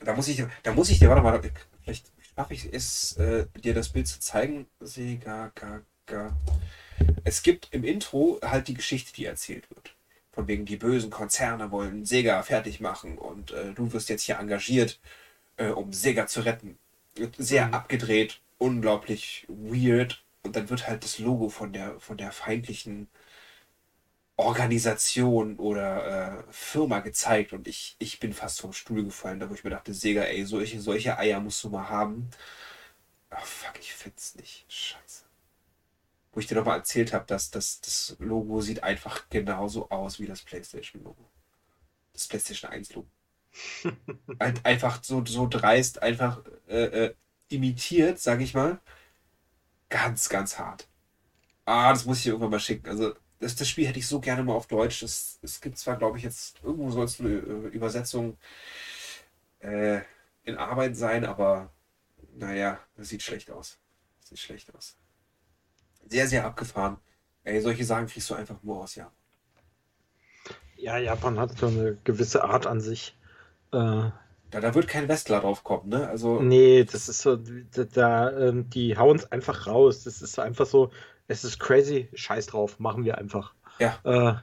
Da muss ich, da muss ich dir, warte mal, vielleicht schaffe ich es, äh, dir das Bild zu zeigen. Sega Gaga. Es gibt im Intro halt die Geschichte, die erzählt wird. Von wegen, die bösen Konzerne wollen Sega fertig machen und äh, du wirst jetzt hier engagiert, äh, um Sega zu retten. Wird Sehr
Mhm.
abgedreht, unglaublich weird. Und dann wird halt das Logo von der, von der feindlichen Organisation oder äh, Firma gezeigt und ich, ich bin fast vom Stuhl gefallen, da wo ich mir dachte, Sega, ey, solche, solche Eier musst du mal haben. Ach fuck, ich find's nicht. Scheiße. Wo ich dir nochmal erzählt habe, dass das, das Logo sieht einfach genauso aus wie das PlayStation-Logo. Das PlayStation 1-Logo. <laughs> Ein- einfach so, so dreist, einfach äh, äh, imitiert, sag ich mal. Ganz, ganz hart. Ah, das muss ich dir irgendwann mal schicken. Also, das, das Spiel hätte ich so gerne mal auf Deutsch. Es, es gibt zwar, glaube ich, jetzt irgendwo soll es eine äh, Übersetzung äh, in Arbeit sein, aber naja, das sieht schlecht aus. Das sieht schlecht aus. Sehr, sehr abgefahren. Ey, solche Sachen kriegst du einfach nur aus Japan.
Ja, Japan hat so eine gewisse Art an sich. Äh,
Da, da wird kein Westler drauf kommen, ne? Also,
nee, das ist so, da, da ähm, die hauen es einfach raus. Das ist einfach so, es ist crazy, scheiß drauf, machen wir einfach.
Ja.
Äh,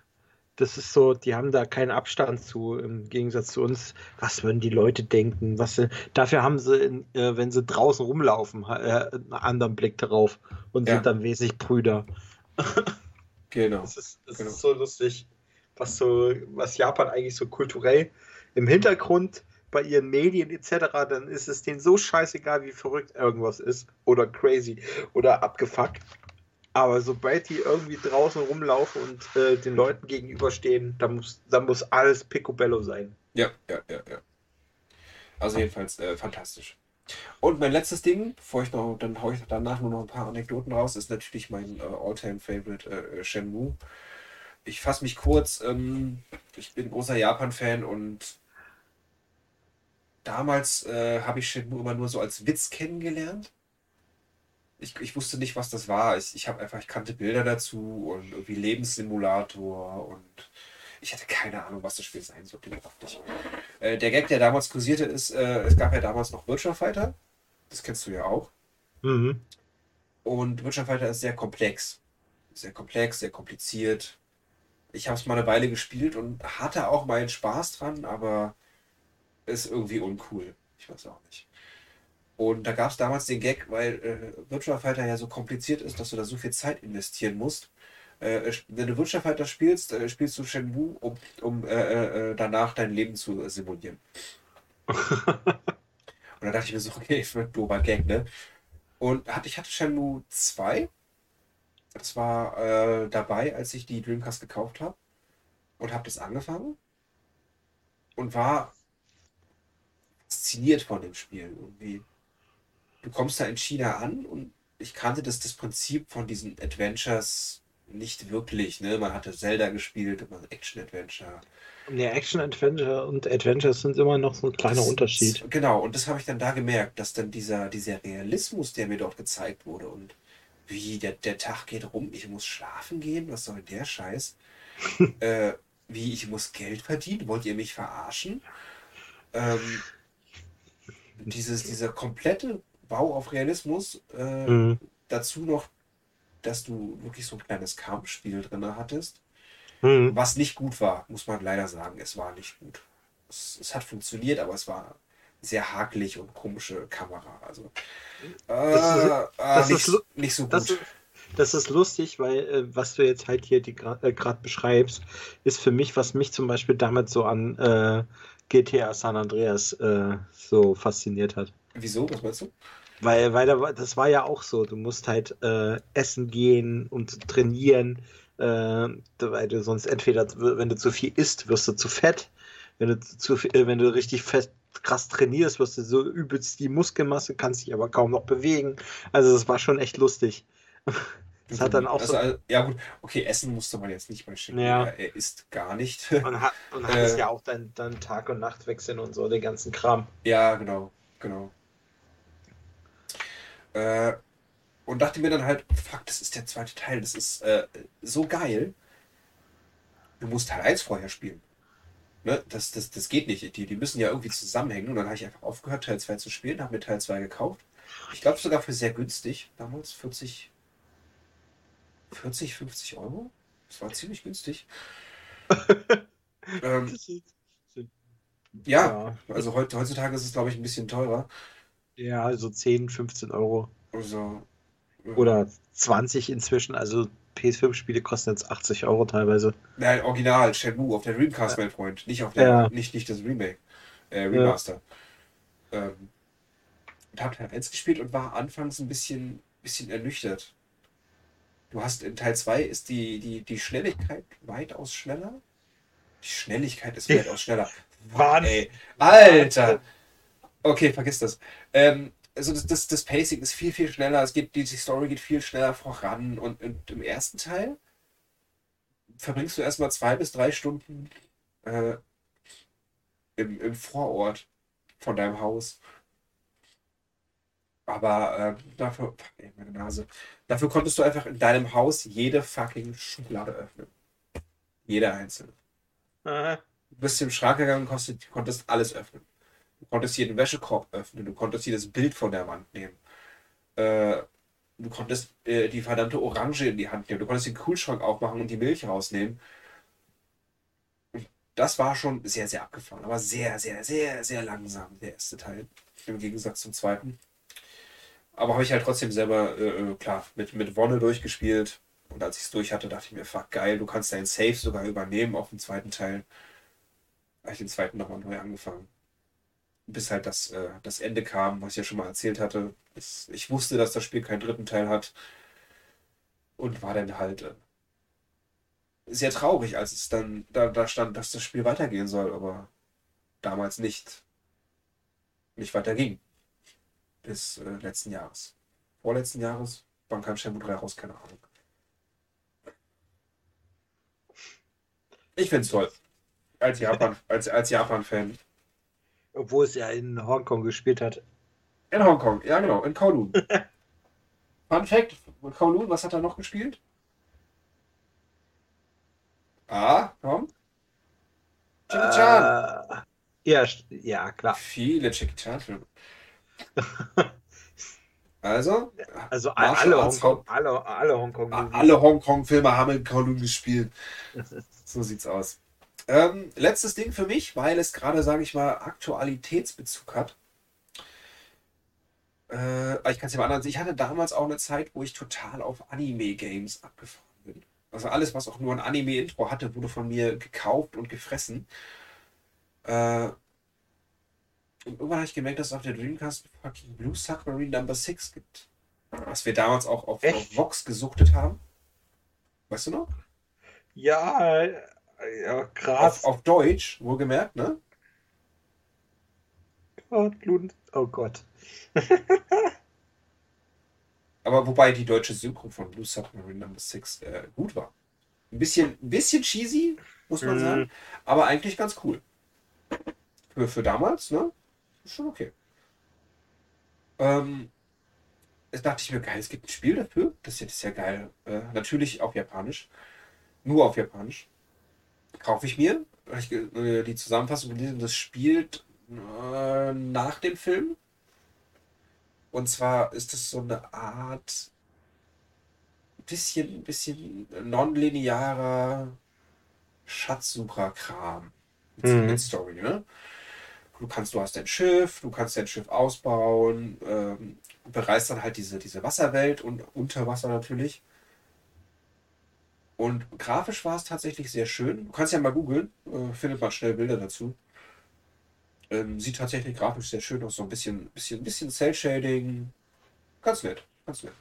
das ist so, die haben da keinen Abstand zu, im Gegensatz zu uns. Was würden die Leute denken? Was, sie- dafür haben sie, in, äh, wenn sie draußen rumlaufen, äh, einen anderen Blick darauf und
Ja.
sind dann wesentlich Brüder. <laughs>
genau.
Das ist, das
Genau.
ist so lustig, was so, was Japan eigentlich so kulturell im Hintergrund bei ihren Medien etc., dann ist es denen so scheißegal, wie verrückt irgendwas ist oder crazy oder abgefuckt. Aber sobald die irgendwie draußen rumlaufen und äh, den Leuten gegenüberstehen, dann muss, dann muss alles picobello sein.
Ja, ja, ja, ja. Also jedenfalls äh, fantastisch. Und mein letztes Ding, bevor ich noch, dann haue ich danach nur noch ein paar Anekdoten raus, ist natürlich mein äh, All-Time-Favorite äh, Shenmue. Ich fasse mich kurz. Ähm, ich bin großer Japan-Fan und damals äh, habe ich Shenmue immer nur so als Witz kennengelernt. Ich, ich wusste nicht, was das war. Ich, ich habe einfach, ich kannte Bilder dazu und irgendwie Lebenssimulator und ich hatte keine Ahnung, was das Spiel sein sollte. Äh, der Gag, der damals kursierte, ist, äh, es gab ja damals noch Virtua Fighter. Das kennst du ja auch.
Mhm.
Und Virtua Fighter ist sehr komplex. Sehr komplex, sehr kompliziert. Ich habe es mal eine Weile gespielt und hatte auch meinen Spaß dran, aber ist irgendwie uncool. Ich weiß auch nicht. Und da gab es damals den Gag, weil äh, Virtua Fighter ja so kompliziert ist, dass du da so viel Zeit investieren musst. Äh, wenn du Virtua Fighter spielst, äh, spielst du Shenmue, um, um äh, äh, danach dein Leben zu äh, simulieren. <laughs> Und da dachte ich mir so, okay, für ein dober Gag, ne? Und hatte, ich hatte Shenmue 2. Das war äh, dabei, als ich die Dreamcast gekauft habe. Und habe das angefangen. Und war fasziniert von dem Spiel. Irgendwie. Du kommst da in China an und ich kannte das, das Prinzip von diesen Adventures nicht wirklich, ne? Man hatte Zelda gespielt, immer Action-Adventure.
Ja, Action-Adventure und Adventure sind immer noch so ein kleiner
Das-
Unterschied.
Genau, und das habe ich dann da gemerkt, dass dann dieser, dieser Realismus, der mir dort gezeigt wurde und wie der, der Tag geht rum, ich muss schlafen gehen, was soll der Scheiß? <laughs> äh, wie ich muss Geld verdienen, wollt ihr mich verarschen? Ähm, dieses, dieser komplette Bau auf Realismus, äh,
Mhm.
dazu noch, dass du wirklich so ein kleines Kampfspiel drin hattest,
Mhm.
was nicht gut war, muss man leider sagen. Es war nicht gut. Es, es hat funktioniert, aber es war sehr hakelig und komische Kamera. Also äh,
Das ist-
äh,
das
nicht,
ist
nicht so gut.
Das ist, das ist lustig, weil äh, was du jetzt halt hier gerade äh, beschreibst, ist für mich, was mich zum Beispiel damit so an äh, GTA San Andreas äh, so fasziniert hat.
Wieso? Was meinst du?
Weil, weil das war ja auch so, du musst halt äh, essen gehen und trainieren, äh, weil du sonst entweder, wenn du zu viel isst, wirst du zu fett. Wenn du zu viel, äh, wenn du richtig fett krass trainierst, wirst du so übelst die Muskelmasse, kannst dich aber kaum noch bewegen. Also das war schon echt lustig. Das hat dann auch
also,
so.
ja gut, okay, essen musste man jetzt nicht bei Schicken.
Ja.
Er isst gar nicht. <laughs>
Und, hat, und hattest
Äh.
ja auch dann, dann Tag- und Nachtwechseln und so, den ganzen Kram.
Ja, genau, genau. Äh, und dachte mir dann halt, fuck, das ist der zweite Teil, das ist äh, so geil. Du musst Teil 1 vorher spielen. Ne? Das, das, das geht nicht. Die, die müssen ja irgendwie zusammenhängen. Und dann habe ich einfach aufgehört, Teil 2 zu spielen, habe mir Teil 2 gekauft. Ich glaube sogar für sehr günstig. Damals 40, 40, 50 Euro. Das war ziemlich günstig. <laughs> ähm, ja, also heutzutage ist es, glaube ich, ein bisschen teurer.
Ja, so 10, 15 Euro.
Also, äh,
Oder 20 inzwischen. Also PS5-Spiele kosten jetzt 80 Euro teilweise.
Nein, Original, Shenmue auf der Dreamcast, mein Freund. Nicht auf der,
Ja.
nicht, nicht das Remake. Äh, Remaster. Ähm, und hab Teil 1 gespielt und war anfangs ein bisschen, bisschen ernüchtert. Du hast in Teil 2 ist die, die, die Schnelligkeit weitaus schneller. Die Schnelligkeit ist
Ja.
weitaus schneller.
Wahnsinn.
Ey, Alter! Okay, vergiss das. Ähm, also das, das, das Pacing ist viel, viel schneller. Es geht, die, die Story geht viel schneller voran. Und, und im ersten Teil verbringst du erstmal zwei bis drei Stunden äh, im, im Vorort von deinem Haus. Aber äh, dafür, ey, meine Nase, dafür konntest du einfach in deinem Haus jede fucking Schublade öffnen. Jede einzelne.
Äh,
Du bist im Schrank gegangen und konntest alles öffnen. Du konntest jeden Wäschekorb öffnen, du konntest jedes Bild von der Wand nehmen. Äh, du konntest äh, die verdammte Orange in die Hand nehmen. Du konntest den Kühlschrank aufmachen und die Milch rausnehmen. Das war schon sehr, sehr abgefahren, aber sehr, sehr, sehr, sehr langsam, der erste Teil. Im Gegensatz zum zweiten. Aber habe ich halt trotzdem selber, äh, äh, klar, mit, mit Wonne durchgespielt. Und als ich es durch hatte, dachte ich mir, fuck, geil, du kannst deinen Save sogar übernehmen auf den zweiten Teil. Habe ich den zweiten nochmal neu angefangen. Bis halt das, äh, das Ende kam, was ich ja schon mal erzählt hatte. Es, ich wusste, dass das Spiel keinen dritten Teil hat. Und war dann halt äh, sehr traurig, als es dann da, da stand, dass das Spiel weitergehen soll, aber damals nicht, nicht weiterging. Bis äh, letzten Jahres. Vorletzten Jahres, wann kam Shenmue 3 raus? Keine Ahnung. Ich find's toll. Als Japan, als, als Japan-Fan.
Obwohl es ja in Hongkong gespielt hat.
In Hongkong, ja genau, in Kowloon. <laughs> Fun Fact, Kowloon, was hat er noch gespielt? Ah, komm. Jackie Chan.
Äh, ja, ja, klar.
Viele Jackie Chan-Filme. <laughs> Also,
Also alle Hongkong, alle, alle Hongkong.
a- alle Hongkong-Filme haben in Kowloon gespielt. <laughs> So sieht's aus. Ähm, letztes Ding für mich, weil es gerade, sage ich mal, Aktualitätsbezug hat. Äh, aber ich kann es ja mal anders. Ich hatte damals auch eine Zeit, wo ich total auf Anime-Games abgefahren bin. Also alles, was auch nur ein Anime-Intro hatte, wurde von mir gekauft und gefressen. Äh, und irgendwann habe ich gemerkt, dass es auf der Dreamcast fucking Blue Submarine Number 6 gibt. Was wir damals auch auf,
Echt?
auf Vox gesuchtet haben. Weißt du noch?
Ja, ja,
Auf,
krass.
auf Deutsch, wohlgemerkt, ne?
Oh Gott. <laughs>
Aber wobei die deutsche Synchro von Blue Submarine Number 6 äh, gut war. Ein bisschen, ein bisschen cheesy, muss man
Mhm.
sagen, aber eigentlich ganz cool. Für, für damals, ne? Ist Schon okay. Ähm, jetzt dachte ich mir, geil, es gibt ein Spiel dafür. Das ist ja, das ist ja geil. Äh, natürlich auf Japanisch. Nur auf Japanisch. Kaufe ich mir. Ich, äh, die Zusammenfassung gelesen, das spielt äh, nach dem Film. Und zwar ist es so eine Art bisschen, bisschen nonlinearer Schatzsucher-Kram.
Mhm.
Story, ne? Du kannst, du hast dein Schiff, du kannst dein Schiff ausbauen, ähm, bereist dann halt diese, diese Wasserwelt und unter Wasser natürlich. Und grafisch war es tatsächlich sehr schön. Du kannst ja mal googeln, äh, findet man schnell Bilder dazu. Ähm, sieht tatsächlich grafisch sehr schön aus, so ein bisschen, bisschen, bisschen Cell-Shading. Ganz nett, ganz nett.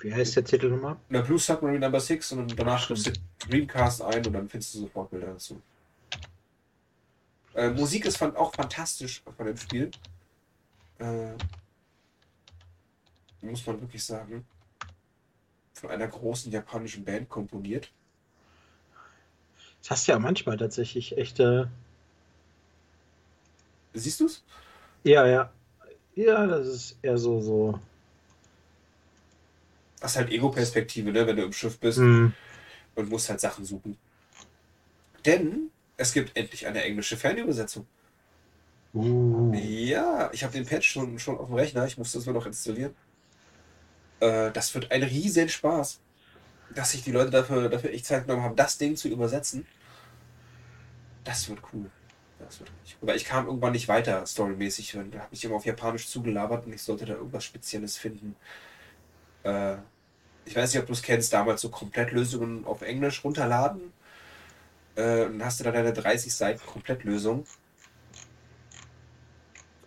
Wie heißt der Titel nochmal?
Na, Blue Submarine Number 6 und danach gibst du Dreamcast ein und dann findest du sofort Bilder dazu. Äh, Musik ist fan- auch fantastisch von dem Spiel. Äh, muss man wirklich sagen. Von einer großen japanischen Band komponiert.
Das hast du ja manchmal tatsächlich echte.
Siehst du's?
Ja, ja. Ja, das ist eher so, so.
Das ist halt Ego-Perspektive, ne, wenn du im Schiff bist
Hm.
und musst halt Sachen suchen. Denn es gibt endlich eine englische Fernübersetzung.
Uh.
Ja, ich habe den Patch schon, schon auf dem Rechner. Ich muss das nur noch installieren. Äh, das wird ein riesen Spaß, dass sich die Leute dafür, dafür echt Zeit genommen haben, das Ding zu übersetzen. Das wird cool. Das wird richtig cool. Weil ich kam irgendwann nicht weiter, storymäßig. Und Da habe ich immer auf Japanisch zugelabert und ich sollte da irgendwas Spezielles finden. Äh, ich weiß nicht, ob du es kennst, damals so Komplettlösungen auf Englisch runterladen. Äh, und dann hast du da deine 30 Seiten Komplettlösung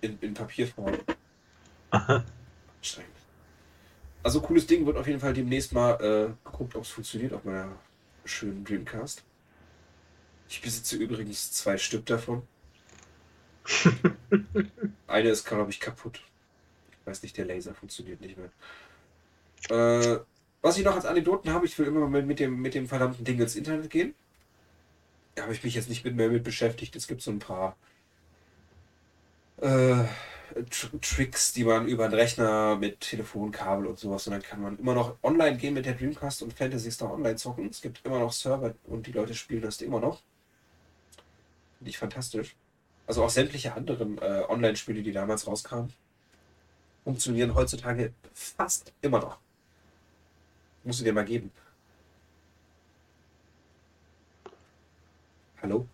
in, in Papierform.
Aha.
Anstrengend. Also cooles Ding, wird auf jeden Fall demnächst mal äh, geguckt, ob es funktioniert auf meiner schönen Dreamcast. Ich besitze übrigens zwei Stück davon. <laughs> Eine ist, glaube ich, kaputt. Ich weiß nicht, der Laser funktioniert nicht mehr. Äh, was ich noch als Anekdoten habe, ich will immer mal mit dem, mit dem verdammten Ding ins Internet gehen. Da habe ich mich jetzt nicht mit mehr mit beschäftigt. Es gibt so ein paar äh, Tr Tricks, die man über einen Rechner mit Telefonkabel und sowas und dann kann man immer noch online gehen mit der Dreamcast und Fantasy Star online zocken. Es gibt immer noch Server und die Leute spielen das immer noch. Finde ich fantastisch. Also auch sämtliche anderen äh, Online-Spiele, die damals rauskamen, funktionieren heutzutage fast immer noch. Musst du dir mal geben. Hallo?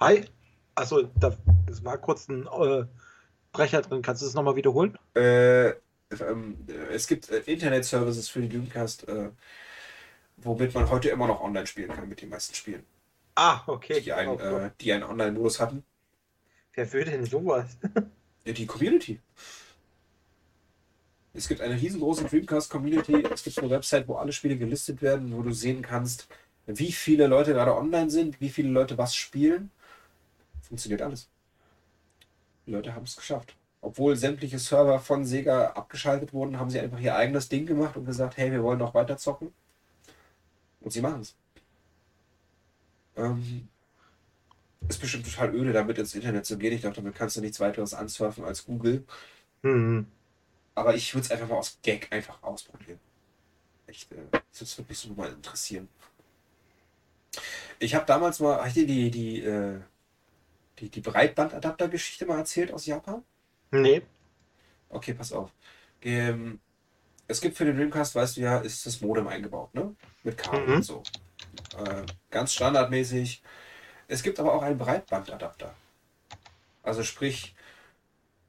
Hi. Achso, da es war kurz ein äh, Brecher drin. Kannst du es nochmal wiederholen?
Äh, ähm, äh, es gibt äh, Internet-Services für die Dreamcast, äh, womit man heute immer noch online spielen kann mit den meisten Spielen,
Ah, okay.
die einen,
Oh,
äh, die einen Online-Modus hatten.
Wer will denn sowas? <laughs>
Die Community. Es gibt eine riesengroße Dreamcast-Community. Es gibt eine Website, wo alle Spiele gelistet werden, wo du sehen kannst, wie viele Leute gerade online sind, wie viele Leute was spielen. Funktioniert alles. Die Leute haben es geschafft. Obwohl sämtliche Server von Sega abgeschaltet wurden, haben sie einfach ihr eigenes Ding gemacht und gesagt, hey, wir wollen noch weiter zocken. Und sie machen es. Ähm, ist bestimmt total öde, damit ins Internet zu gehen. Ich glaube, damit kannst du nichts weiteres ansurfen als Google.
Hm.
Aber ich würde es einfach mal aus Gag einfach ausprobieren. Echt, äh, das würde wirklich so mal interessieren. Ich habe damals mal, habe ich dir die, die, äh, die, die Breitbandadapter-Geschichte mal erzählt aus Japan?
Nee.
Okay, pass auf. Ähm, es gibt für den Dreamcast, weißt du ja, ist das Modem eingebaut, ne? Mit Kabel
Mhm.
und so. Äh, ganz standardmäßig. Es gibt aber auch einen Breitbandadapter. Also sprich,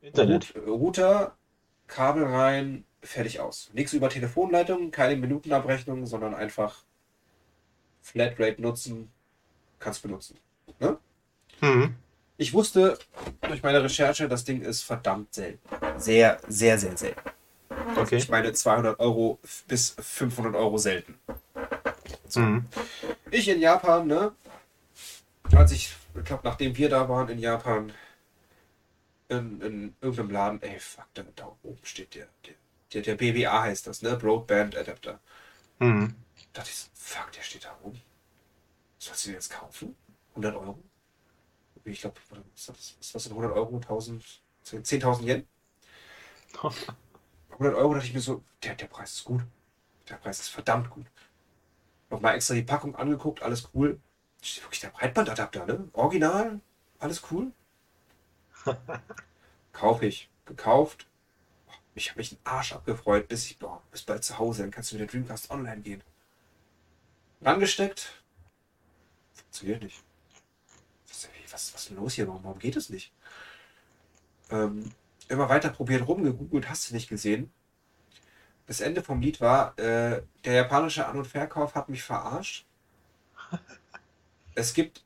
Internet.
Rout- Router, Kabel rein, fertig aus. Nichts über Telefonleitung, keine Minutenabrechnung, sondern einfach Flatrate nutzen, kannst benutzen. Ne?
Hm.
Ich wusste durch meine Recherche, das Ding ist verdammt selten. Sehr, sehr, sehr selten.
Okay.
Ich meine 200 Euro bis 500 Euro selten.
Hm.
Ich in Japan, ne? Als ich, ich glaube, nachdem wir da waren in Japan, in, in irgendeinem Laden, ey, fuck, da, da oben steht der, der, der, der BBA heißt das, ne? Broadband Adapter.
Mhm.
Da dachte ich so, fuck, der steht da oben. Sollst du den jetzt kaufen? 100 Euro? Ich glaube, was, sind 100 Euro? 1000, 10.000 Yen? <laughs> 100 Euro dachte ich mir so, der, der Preis ist gut. Der Preis ist verdammt gut. Nochmal extra die Packung angeguckt, alles cool. Steht wirklich der Breitbandadapter, ne? Original, alles cool. <laughs> Kaufe ich. Gekauft. Ich habe mich einen Arsch abgefreut, bis ich, boah, bis bald zu Hause, dann kannst du mit der Dreamcast online gehen. Rangesteckt. Funktioniert nicht. Was, was, ist denn los hier? Warum, warum geht es nicht? Ähm, immer weiter probiert, rumgegoogelt, hast du nicht gesehen. Das Ende vom Lied war, äh, der japanische An- und Verkauf hat mich verarscht. Es gibt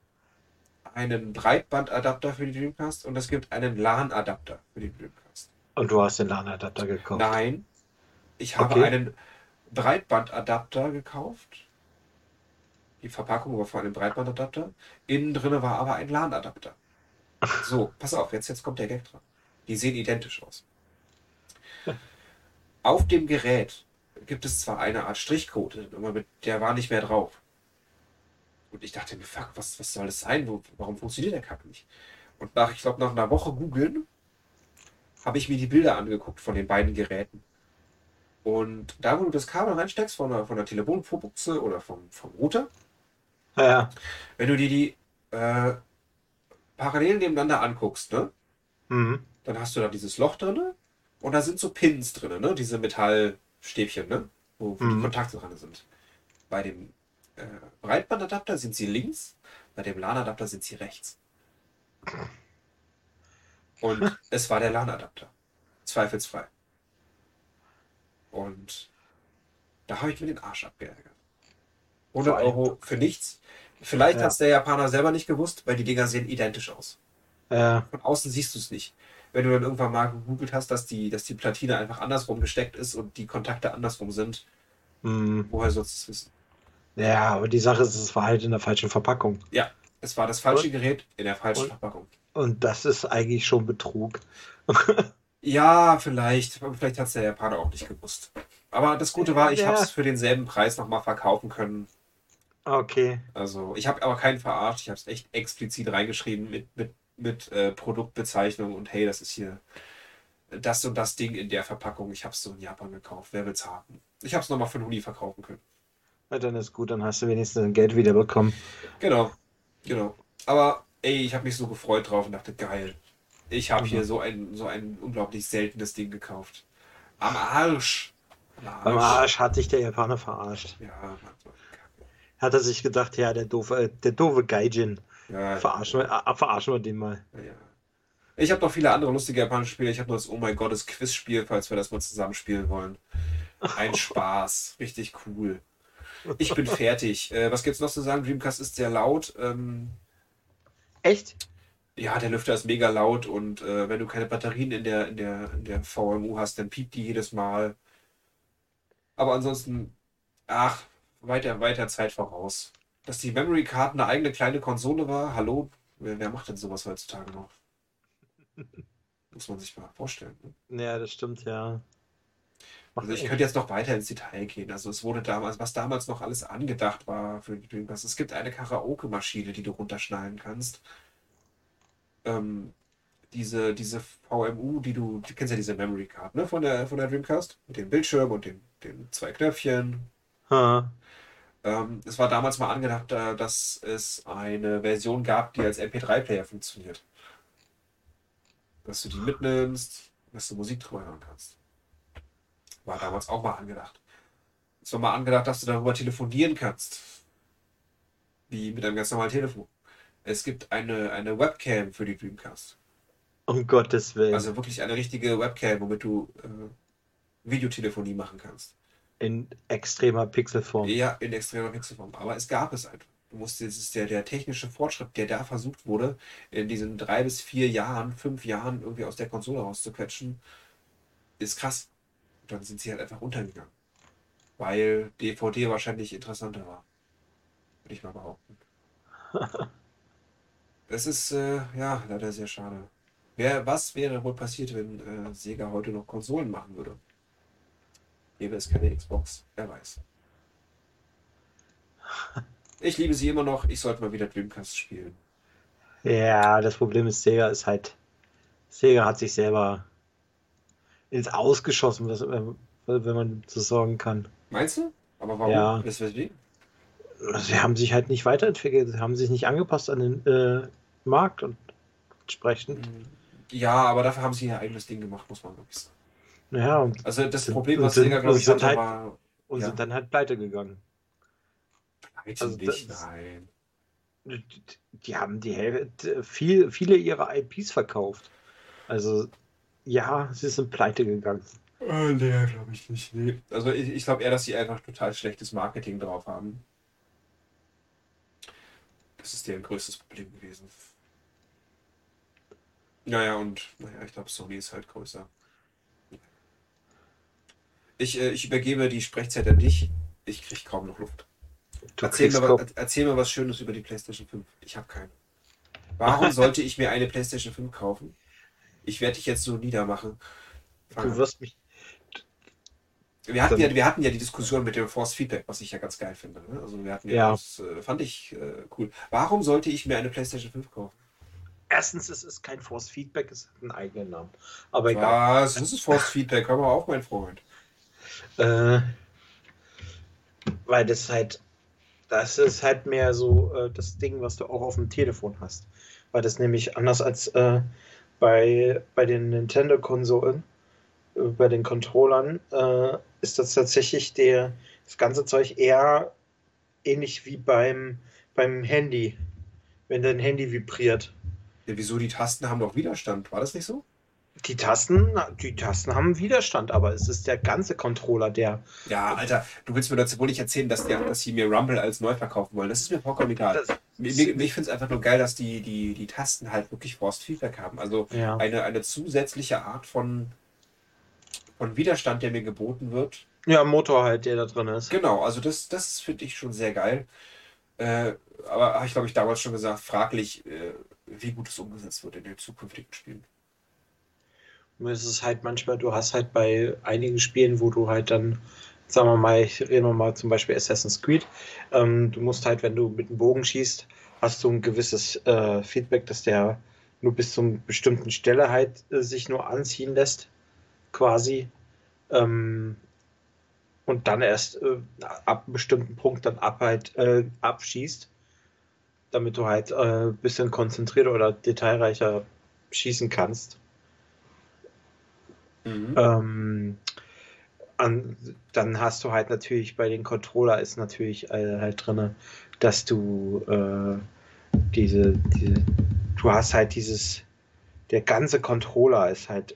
einen Breitbandadapter für die Dreamcast und es gibt einen LAN-Adapter für die Dreamcast.
Und du hast den LAN-Adapter gekauft?
Nein, ich habe
Okay.
einen Breitbandadapter gekauft. Die Verpackung war von einem Breitbandadapter. Innen drin war aber ein LAN-Adapter. <laughs> So, pass auf, jetzt, jetzt kommt der Gag dran. Die sehen identisch aus. Auf dem Gerät gibt es zwar eine Art Strichcode, aber mit, der war nicht mehr drauf. Und ich dachte mir, fuck, was, was soll das sein? Wo, warum funktioniert der Kack nicht? Und nach, ich glaube, nach einer Woche googeln, habe ich mir die Bilder angeguckt von den beiden Geräten. Und da, wo du das Kabel reinsteckst, von der, von der Telefonbuchse oder vom, vom Router,
Ja.
wenn du dir die äh, parallel nebeneinander anguckst, ne,
Mhm.
dann hast du da dieses Loch drin und da sind so Pins drin, ne, diese Metallstäbchen, ne, wo, wo die
Mhm.
Kontakte dran sind. Bei dem äh, Breitbandadapter sind sie links, bei dem LAN-Adapter sind sie rechts. Und <laughs> es war der LAN-Adapter. Zweifelsfrei. Und da habe ich mir den Arsch abgeärgert. 100
Vor allem-
Euro für nichts. Vielleicht
Ja.
hat es der Japaner selber nicht gewusst, weil die Dinger sehen identisch aus.
Ja.
Von außen siehst du es nicht. Wenn du dann irgendwann mal gegoogelt hast, dass die, dass die Platine einfach andersrum gesteckt ist und die Kontakte andersrum sind,
Mhm.
woher sollst du es wissen?
Ja, aber die Sache ist, es war halt in der falschen Verpackung.
Es war das falsche
Und-
Gerät in der falschen
und-
Verpackung.
Und das ist eigentlich schon Betrug. <laughs>
Ja, vielleicht. Vielleicht hat es der Japaner auch nicht gewusst. Aber das Gute war, ich
Ja.
habe es für denselben Preis nochmal verkaufen können.
Okay.
Also, ich habe aber keinen verarscht. Ich habe es echt explizit reingeschrieben mit, mit, mit äh, Produktbezeichnung und hey, das ist hier das und das Ding in der Verpackung. Ich habe es so in Japan gekauft. Wer will's haben? Ich habe es nochmal für einen Huni verkaufen können.
Na, dann ist gut, dann hast du wenigstens dein Geld wieder bekommen.
Genau, genau. Aber ey, ich habe mich so gefreut drauf und dachte, geil. Ich habe hier so ein, so ein unglaublich seltenes Ding gekauft. Am Arsch. Am
Beim Arsch hat sich der Japaner verarscht.
Ja, Mann.
Hat er sich gedacht, ja, der doofe, äh, der doofe Gaijin.
ja,
Verarschen wir, äh, verarschen wir den mal.
ja. Ich habe noch viele andere lustige japanische Spiele. Ich habe noch das Oh mein Gott, das Quizspiel, falls wir das mal zusammen spielen wollen. Ein <laughs> Spaß. Richtig cool. Ich bin fertig. Äh, was gibt's noch zu sagen? Dreamcast ist sehr laut. Ähm,
Echt?
Ja, der Lüfter ist mega laut und äh, wenn du keine Batterien in der, in der, in der VMU hast, dann piept die jedes Mal. Aber ansonsten, ach, weiter, weiter Zeit voraus. Dass die Memory Card eine eigene kleine Konsole war, hallo, wer, wer macht denn sowas heutzutage noch? <laughs> Muss man sich mal vorstellen. Ne?
Ja, das stimmt, ja.
Also ich könnte jetzt noch weiter ins Detail gehen. Also es wurde damals, was damals noch alles angedacht war für die Dreamcast. Es gibt eine Karaoke-Maschine, die du runterschneiden kannst. Ähm, diese, diese VMU, die du, du kennst ja diese Memory Card, ne, von der, von der Dreamcast, mit dem Bildschirm und den, den zwei Knöpfchen.
Ha.
Ähm, es war damals mal angedacht, äh, dass es eine Version gab, die als MP3-Player funktioniert. Dass du die mitnimmst, dass du Musik drüber hören kannst. War damals auch mal angedacht. Es war mal angedacht, dass du darüber telefonieren kannst. Wie mit einem ganz normalen Telefon. Es gibt eine, eine Webcam für die Dreamcast.
Um Gottes Willen.
Also wirklich eine richtige Webcam, womit du äh, Videotelefonie machen kannst.
In extremer Pixelform.
Ja, in extremer Pixelform. Aber es gab es einfach. Du musst, es ist der, der technische Fortschritt, der da versucht wurde, in diesen drei bis vier Jahren, fünf Jahren irgendwie aus der Konsole rauszuquetschen, ist krass. Und dann sind sie halt einfach untergegangen. Weil DVD wahrscheinlich interessanter war. Würde ich mal behaupten. <laughs> Es ist, äh, ja, leider sehr schade. Wer, was wäre wohl passiert, wenn äh, Sega heute noch Konsolen machen würde? Gäbe es keine Xbox, wer weiß. Ich liebe sie immer noch, ich sollte mal wieder Dreamcast spielen.
Ja, das Problem ist, Sega ist halt. Sega hat sich selber ins Ausgeschossen, äh, wenn man so sagen kann.
Meinst du? Aber warum?
Ja.
Das weswegen?
Sie haben sich halt nicht weiterentwickelt, sie haben sich nicht angepasst an den äh, Markt und entsprechend.
Ja, aber dafür haben sie ihr eigenes Ding gemacht, muss man wirklich sagen.
Ja, und,
Also das
Sind-
Problem, was Sega, glaube ich, hatte,
halt-
war...
und
Ja.
sind dann halt pleite gegangen.
Nein,
also
nicht,
das-
nein.
Die, die haben die Hälfte, viel, viele ihrer IPs verkauft. Also, ja, sie sind pleite gegangen.
Äh, nee, glaube ich nicht. Nee. Also ich, ich glaube eher, dass sie einfach total schlechtes Marketing drauf haben. Das ist deren größtes Problem gewesen. Naja, und naja, ich glaube, Sony ist halt größer. Ich, äh, ich übergebe die Sprechzeit an dich. Ich kriege kaum noch Luft. Erzähl mir, was, erzähl mir was Schönes über die PlayStation 5. Ich habe keine. Warum <laughs> sollte ich mir eine PlayStation 5 kaufen? Ich werde dich jetzt so niedermachen. Fang
du wirst mich.
Wir hatten, ja, wir hatten ja die Diskussion mit dem Force Feedback, was ich ja ganz geil finde. Ne? Also wir hatten ja,
Ja.
das äh, fand ich äh, cool. Warum sollte ich mir eine PlayStation 5 kaufen?
Erstens, es ist kein Force Feedback, es hat einen eigenen Namen. Aber egal.
Was? Das ist Force Feedback, hör mal auf, mein Freund.
Äh, weil das halt, das ist halt mehr so äh, das Ding, was du auch auf dem Telefon hast. Weil das nämlich anders als äh, bei, bei den Nintendo-Konsolen, äh, bei den Controllern, äh, ist das tatsächlich der, das ganze Zeug eher ähnlich wie beim, beim Handy, wenn dein Handy vibriert.
Ja, wieso die Tasten haben doch Widerstand? War das nicht so?
Die Tasten, die Tasten haben Widerstand, aber es ist der ganze Controller, der
Ja, Alter, du willst mir dazu wohl nicht erzählen, dass, der, dass sie mir Rumble als neu verkaufen wollen. Das ist mir vollkommen egal. mir- Ich finde es einfach nur geil, dass die, die, die Tasten halt wirklich Forced Feedback haben. Also
ja.
eine, eine zusätzliche Art von, von Widerstand, der mir geboten wird.
ja, Motor halt, der da drin ist.
Genau, also das, das finde ich schon sehr geil. Äh, aber habe ich, glaube ich, damals schon gesagt, fraglich, äh, wie gut es umgesetzt wird in den zukünftigen Spielen.
Nur ist es halt manchmal, du hast halt bei einigen Spielen, wo du halt dann, sagen wir mal, ich rede mal zum Beispiel Assassin's Creed, ähm, du musst halt, wenn du mit dem Bogen schießt, hast du ein gewisses äh, Feedback, dass der nur bis zu einer bestimmten Stelle halt äh, sich nur anziehen lässt, quasi. Ähm, und dann erst äh, ab einem bestimmten Punkt dann ab halt äh, abschießt, damit du halt äh, ein bisschen konzentrierter oder detailreicher schießen kannst. Ähm, an, dann hast du halt natürlich bei den Controller ist natürlich äh, halt drin, dass du äh, diese, diese, du hast halt dieses, der ganze Controller ist halt,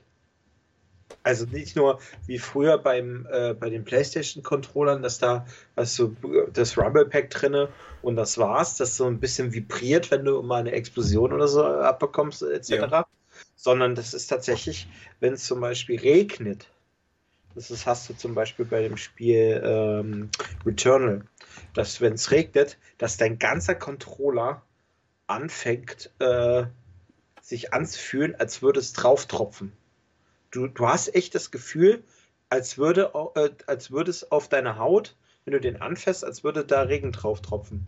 also nicht nur wie früher beim, äh, bei den PlayStation-Controllern, dass da hast du das Rumble Pack drinne und das war's, das so ein bisschen vibriert, wenn du mal eine Explosion oder so abbekommst, etc.
Ja.
Sondern das ist tatsächlich, wenn es zum Beispiel regnet, das ist, hast du zum Beispiel bei dem Spiel ähm, Returnal, dass wenn es regnet, dass dein ganzer Controller anfängt, äh, sich anzufühlen, als würde es drauf tropfen. Du, du hast echt das Gefühl, als würde, äh, als würde es auf deine Haut, wenn du den anfasst, als würde da Regen drauf tropfen.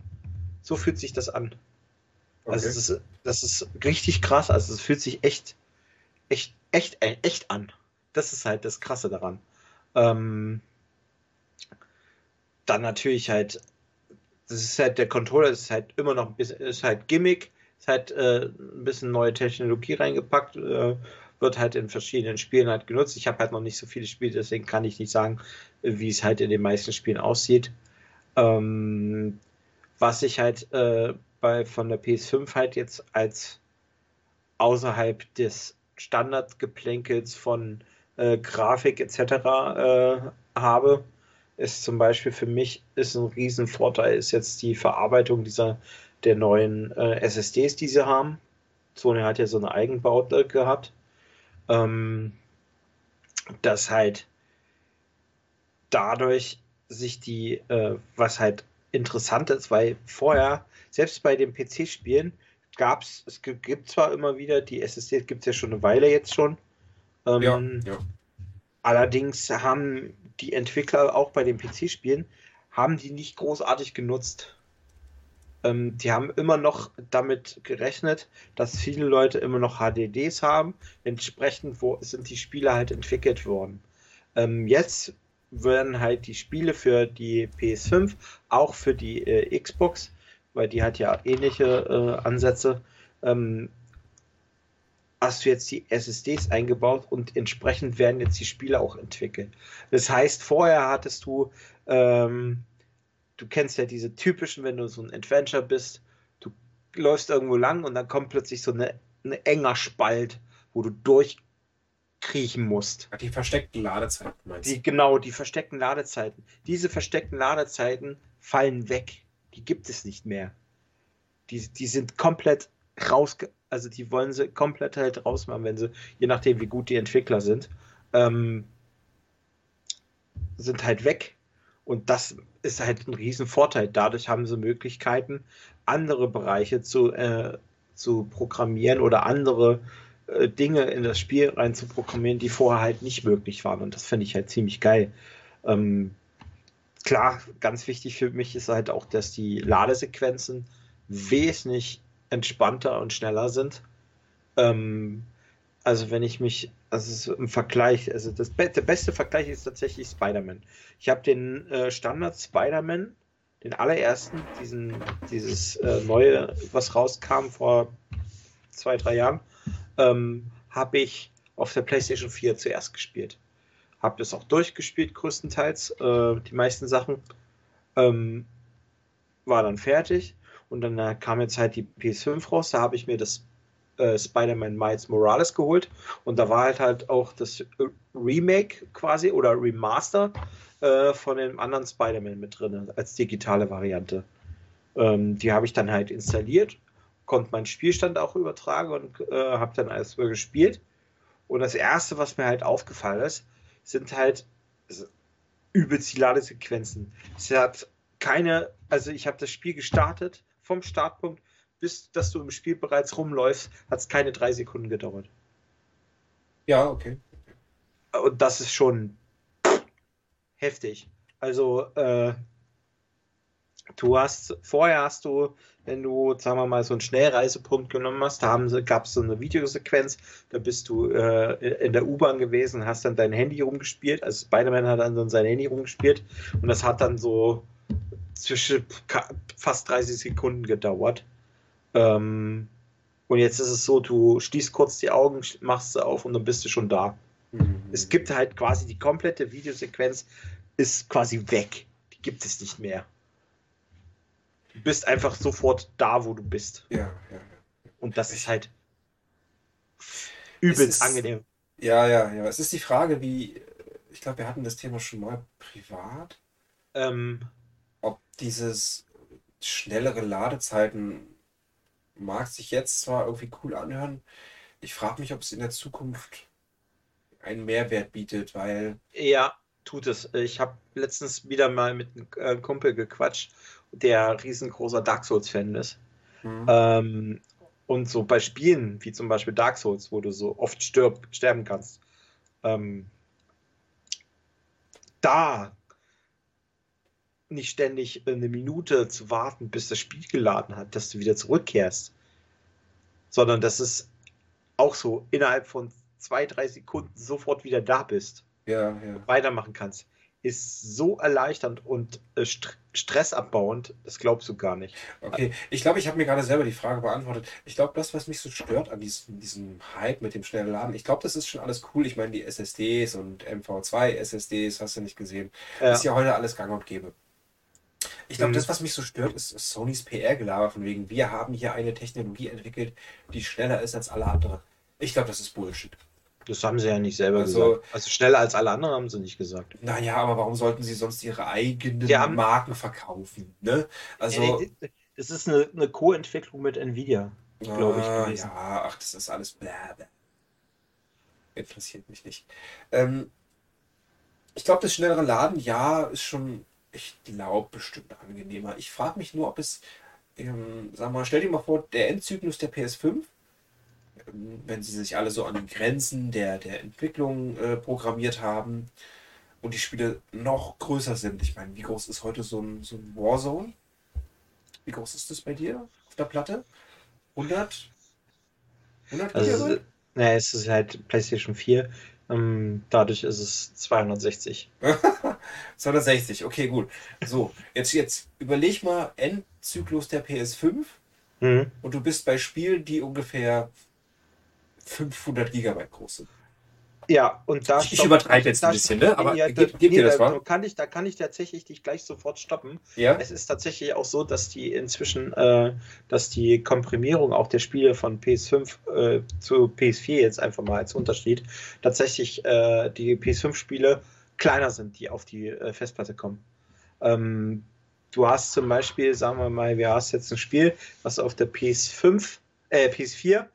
So fühlt sich das an. Also
Okay.
das ist, das ist richtig krass. Also es fühlt sich echt, echt, echt, äh, echt an. Das ist halt das Krasse daran. Ähm, dann natürlich halt, das ist halt, der Controller ist halt immer noch ein bisschen, ist halt Gimmick, ist halt äh, ein bisschen neue Technologie reingepackt, äh, wird halt in verschiedenen Spielen halt genutzt. Ich habe halt noch nicht so viele Spiele, deswegen kann ich nicht sagen, wie es halt in den meisten Spielen aussieht. Ähm, was ich halt äh, bei von der PS5 halt jetzt als außerhalb des Standardgeplänkels von äh, Grafik etc. Äh, habe, ist zum Beispiel für mich ist ein Riesenvorteil ist jetzt die Verarbeitung dieser der neuen äh, SSDs, die sie haben. Sony hat ja so eine Eigenbaute gehabt, ähm, dass halt dadurch sich die, äh, was halt interessant ist, weil vorher, selbst bei den PC-Spielen, gab's, es gibt zwar immer wieder, die SSD gibt es ja schon eine Weile jetzt schon. Ähm,
Ja, ja.
Allerdings haben die Entwickler auch bei den PC-Spielen, haben die nicht großartig genutzt. Ähm, die haben immer noch damit gerechnet, dass viele Leute immer noch HDDs haben. Entsprechend wo sind die Spiele halt entwickelt worden. Ähm, jetzt werden halt die Spiele für die PS5, auch für die äh, Xbox, weil die hat ja ähnliche äh, Ansätze, ähm, hast du jetzt die SSDs eingebaut und entsprechend werden jetzt die Spiele auch entwickelt. Das heißt, vorher hattest du, ähm, du kennst ja diese typischen, wenn du so ein Adventure bist, du läufst irgendwo lang und dann kommt plötzlich so eine, eine enger Spalt, wo du durchkriechen musst.
Die versteckten Ladezeiten meinst
Die, genau, die versteckten Ladezeiten. Diese versteckten Ladezeiten fallen weg. Die gibt es nicht mehr. Die, die sind komplett raus, also die wollen sie komplett halt rausmachen, wenn sie, je nachdem wie gut die Entwickler sind, ähm, sind halt weg. Und das ist halt ein riesen Vorteil. Dadurch haben sie Möglichkeiten, andere Bereiche zu, äh, zu programmieren oder andere äh, Dinge in das Spiel rein zu programmieren, die vorher halt nicht möglich waren. Und das finde ich halt ziemlich geil. Ähm, klar, ganz wichtig für mich ist halt auch, dass die Ladesequenzen wesentlich entspannter und schneller sind. Ähm, also wenn ich mich, also im Vergleich, also das be der beste Vergleich ist tatsächlich Spider-Man. Ich habe den äh, Standard Spider-Man, den allerersten, diesen, dieses äh, neue, was rauskam vor zwei, drei Jahren, ähm, habe ich auf der PlayStation 4 zuerst gespielt. Habe das auch durchgespielt, größtenteils, äh, die meisten Sachen. Ähm, war dann fertig und dann äh, kam jetzt halt die PS5 raus. Da habe ich mir das äh, Spider-Man Miles Morales geholt und da war halt halt auch das äh, Remake quasi oder Remaster äh, von dem anderen Spider-Man mit drin als digitale Variante. Ähm, die habe ich dann halt installiert, konnte meinen Spielstand auch übertragen und äh, habe dann alles gespielt. Und das erste, was mir halt aufgefallen ist, sind halt übelst die Ladesequenzen. Es hat keine, also ich habe das Spiel gestartet vom Startpunkt bis dass du im Spiel bereits rumläufst, hat es keine drei Sekunden gedauert.
Ja, okay.
Und das ist schon heftig. Also, äh, du hast, vorher hast du, wenn du, sagen wir mal, so einen Schnellreisepunkt genommen hast, da gab es so eine Videosequenz, da bist du äh, in der U-Bahn gewesen, hast dann dein Handy rumgespielt, also Spider-Man hat dann sein Handy rumgespielt und das hat dann so zwischen fast 30 Sekunden gedauert. Ähm, und jetzt ist es so, du schließt kurz die Augen, machst sie auf und dann bist du schon da. Mhm. Es gibt halt quasi die komplette Videosequenz ist quasi weg. Die gibt es nicht mehr. Du bist einfach sofort da, wo du bist.
Ja, ja.
Und das ist halt übelst ist, angenehm.
Ja, ja, ja. Es ist die Frage, wie. Ich glaube, wir hatten das Thema schon mal privat.
Ähm,
ob dieses schnellere Ladezeiten mag sich jetzt zwar irgendwie cool anhören, ich frage mich, ob es in der Zukunft einen Mehrwert bietet, weil.
Ja, tut es. Ich habe letztens wieder mal mit einem Kumpel gequatscht, der riesengroßer Dark Souls-Fan ist. Mhm. Ähm, und so bei Spielen, wie zum Beispiel Dark Souls, wo du so oft stirb, sterben kannst, ähm, da nicht ständig eine Minute zu warten, bis das Spiel geladen hat, dass du wieder zurückkehrst, sondern dass es auch so innerhalb von zwei, drei Sekunden sofort wieder da bist
ja, ja.
und weitermachen kannst, ist so erleichternd und äh, st stressabbauend, das glaubst du gar nicht.
Okay, ich glaube, ich habe mir gerade selber die Frage beantwortet. Ich glaube, das, was mich so stört an diesem, diesem Hype mit dem schnellen Laden, ich glaube, das ist schon alles cool. Ich meine, die SSDs und MV2 SSDs, hast du nicht gesehen, ja. ist ja heute alles gang und gäbe. Ich glaube, mhm. das, was mich so stört, ist Sonys PR-Gelaber von wegen, wir haben hier eine Technologie entwickelt, die schneller ist als alle anderen. Ich glaube, das ist Bullshit.
Das haben sie ja nicht selber also, gesagt. Also schneller als alle anderen haben sie nicht gesagt.
Naja, aber warum sollten sie sonst ihre eigenen haben, Marken verkaufen? Ne? Also,
das ist eine, eine Co-Entwicklung mit Nvidia, glaube ich.
Ah, gewesen. Ja, ach, das ist alles bläh, Interessiert mich nicht. Ähm, ich glaube, das schnellere Laden, ja, ist schon ich glaube, bestimmt angenehmer. Ich frage mich nur, ob es ähm, sag mal, stell dir mal vor, der Endzyklus der PS5, ähm, wenn sie sich alle so an den Grenzen der, der Entwicklung äh, programmiert haben und die Spiele noch größer sind. Ich meine, wie groß ist heute so ein, so ein Warzone? Wie groß ist das bei dir auf der Platte? 100?
100 also, naja, es ist halt PlayStation 4. Ähm, dadurch ist es 260.
260, <laughs> okay, gut. So, jetzt, jetzt überleg mal Endzyklus der PS5 mhm. und du bist bei Spielen, die ungefähr 500 Gigabyte groß sind.
Ja, und da.
Ich übertreibe jetzt ein bisschen, ne? Aber ja, gib, gib dir das mal.
Kann ich, da kann ich tatsächlich dich gleich sofort stoppen. Ja. Es ist tatsächlich auch so, dass die inzwischen, äh, dass die Komprimierung auch der Spiele von PS5 äh, zu PS4 jetzt einfach mal als Unterschied, tatsächlich äh, die PS5-Spiele kleiner sind, die auf die äh, Festplatte kommen. Ähm, du hast zum Beispiel, sagen wir mal, wir hast jetzt ein Spiel, was auf der PS5, äh, PS4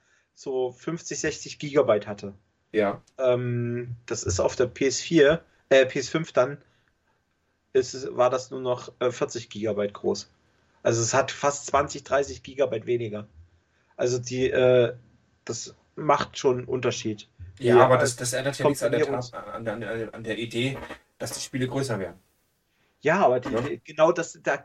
so 50, 60 Gigabyte hatte.
Ja.
Ähm, das ist auf der PS4, äh, PS5 dann, ist, war das nur noch äh, 40 Gigabyte groß. Also es hat fast 20, 30 Gigabyte weniger. Also die, äh, das macht schon einen Unterschied.
Ja, aber das, das ändert ja nichts an der, an, der, an der Idee, dass die Spiele größer werden.
Ja, aber die, ja. genau das, da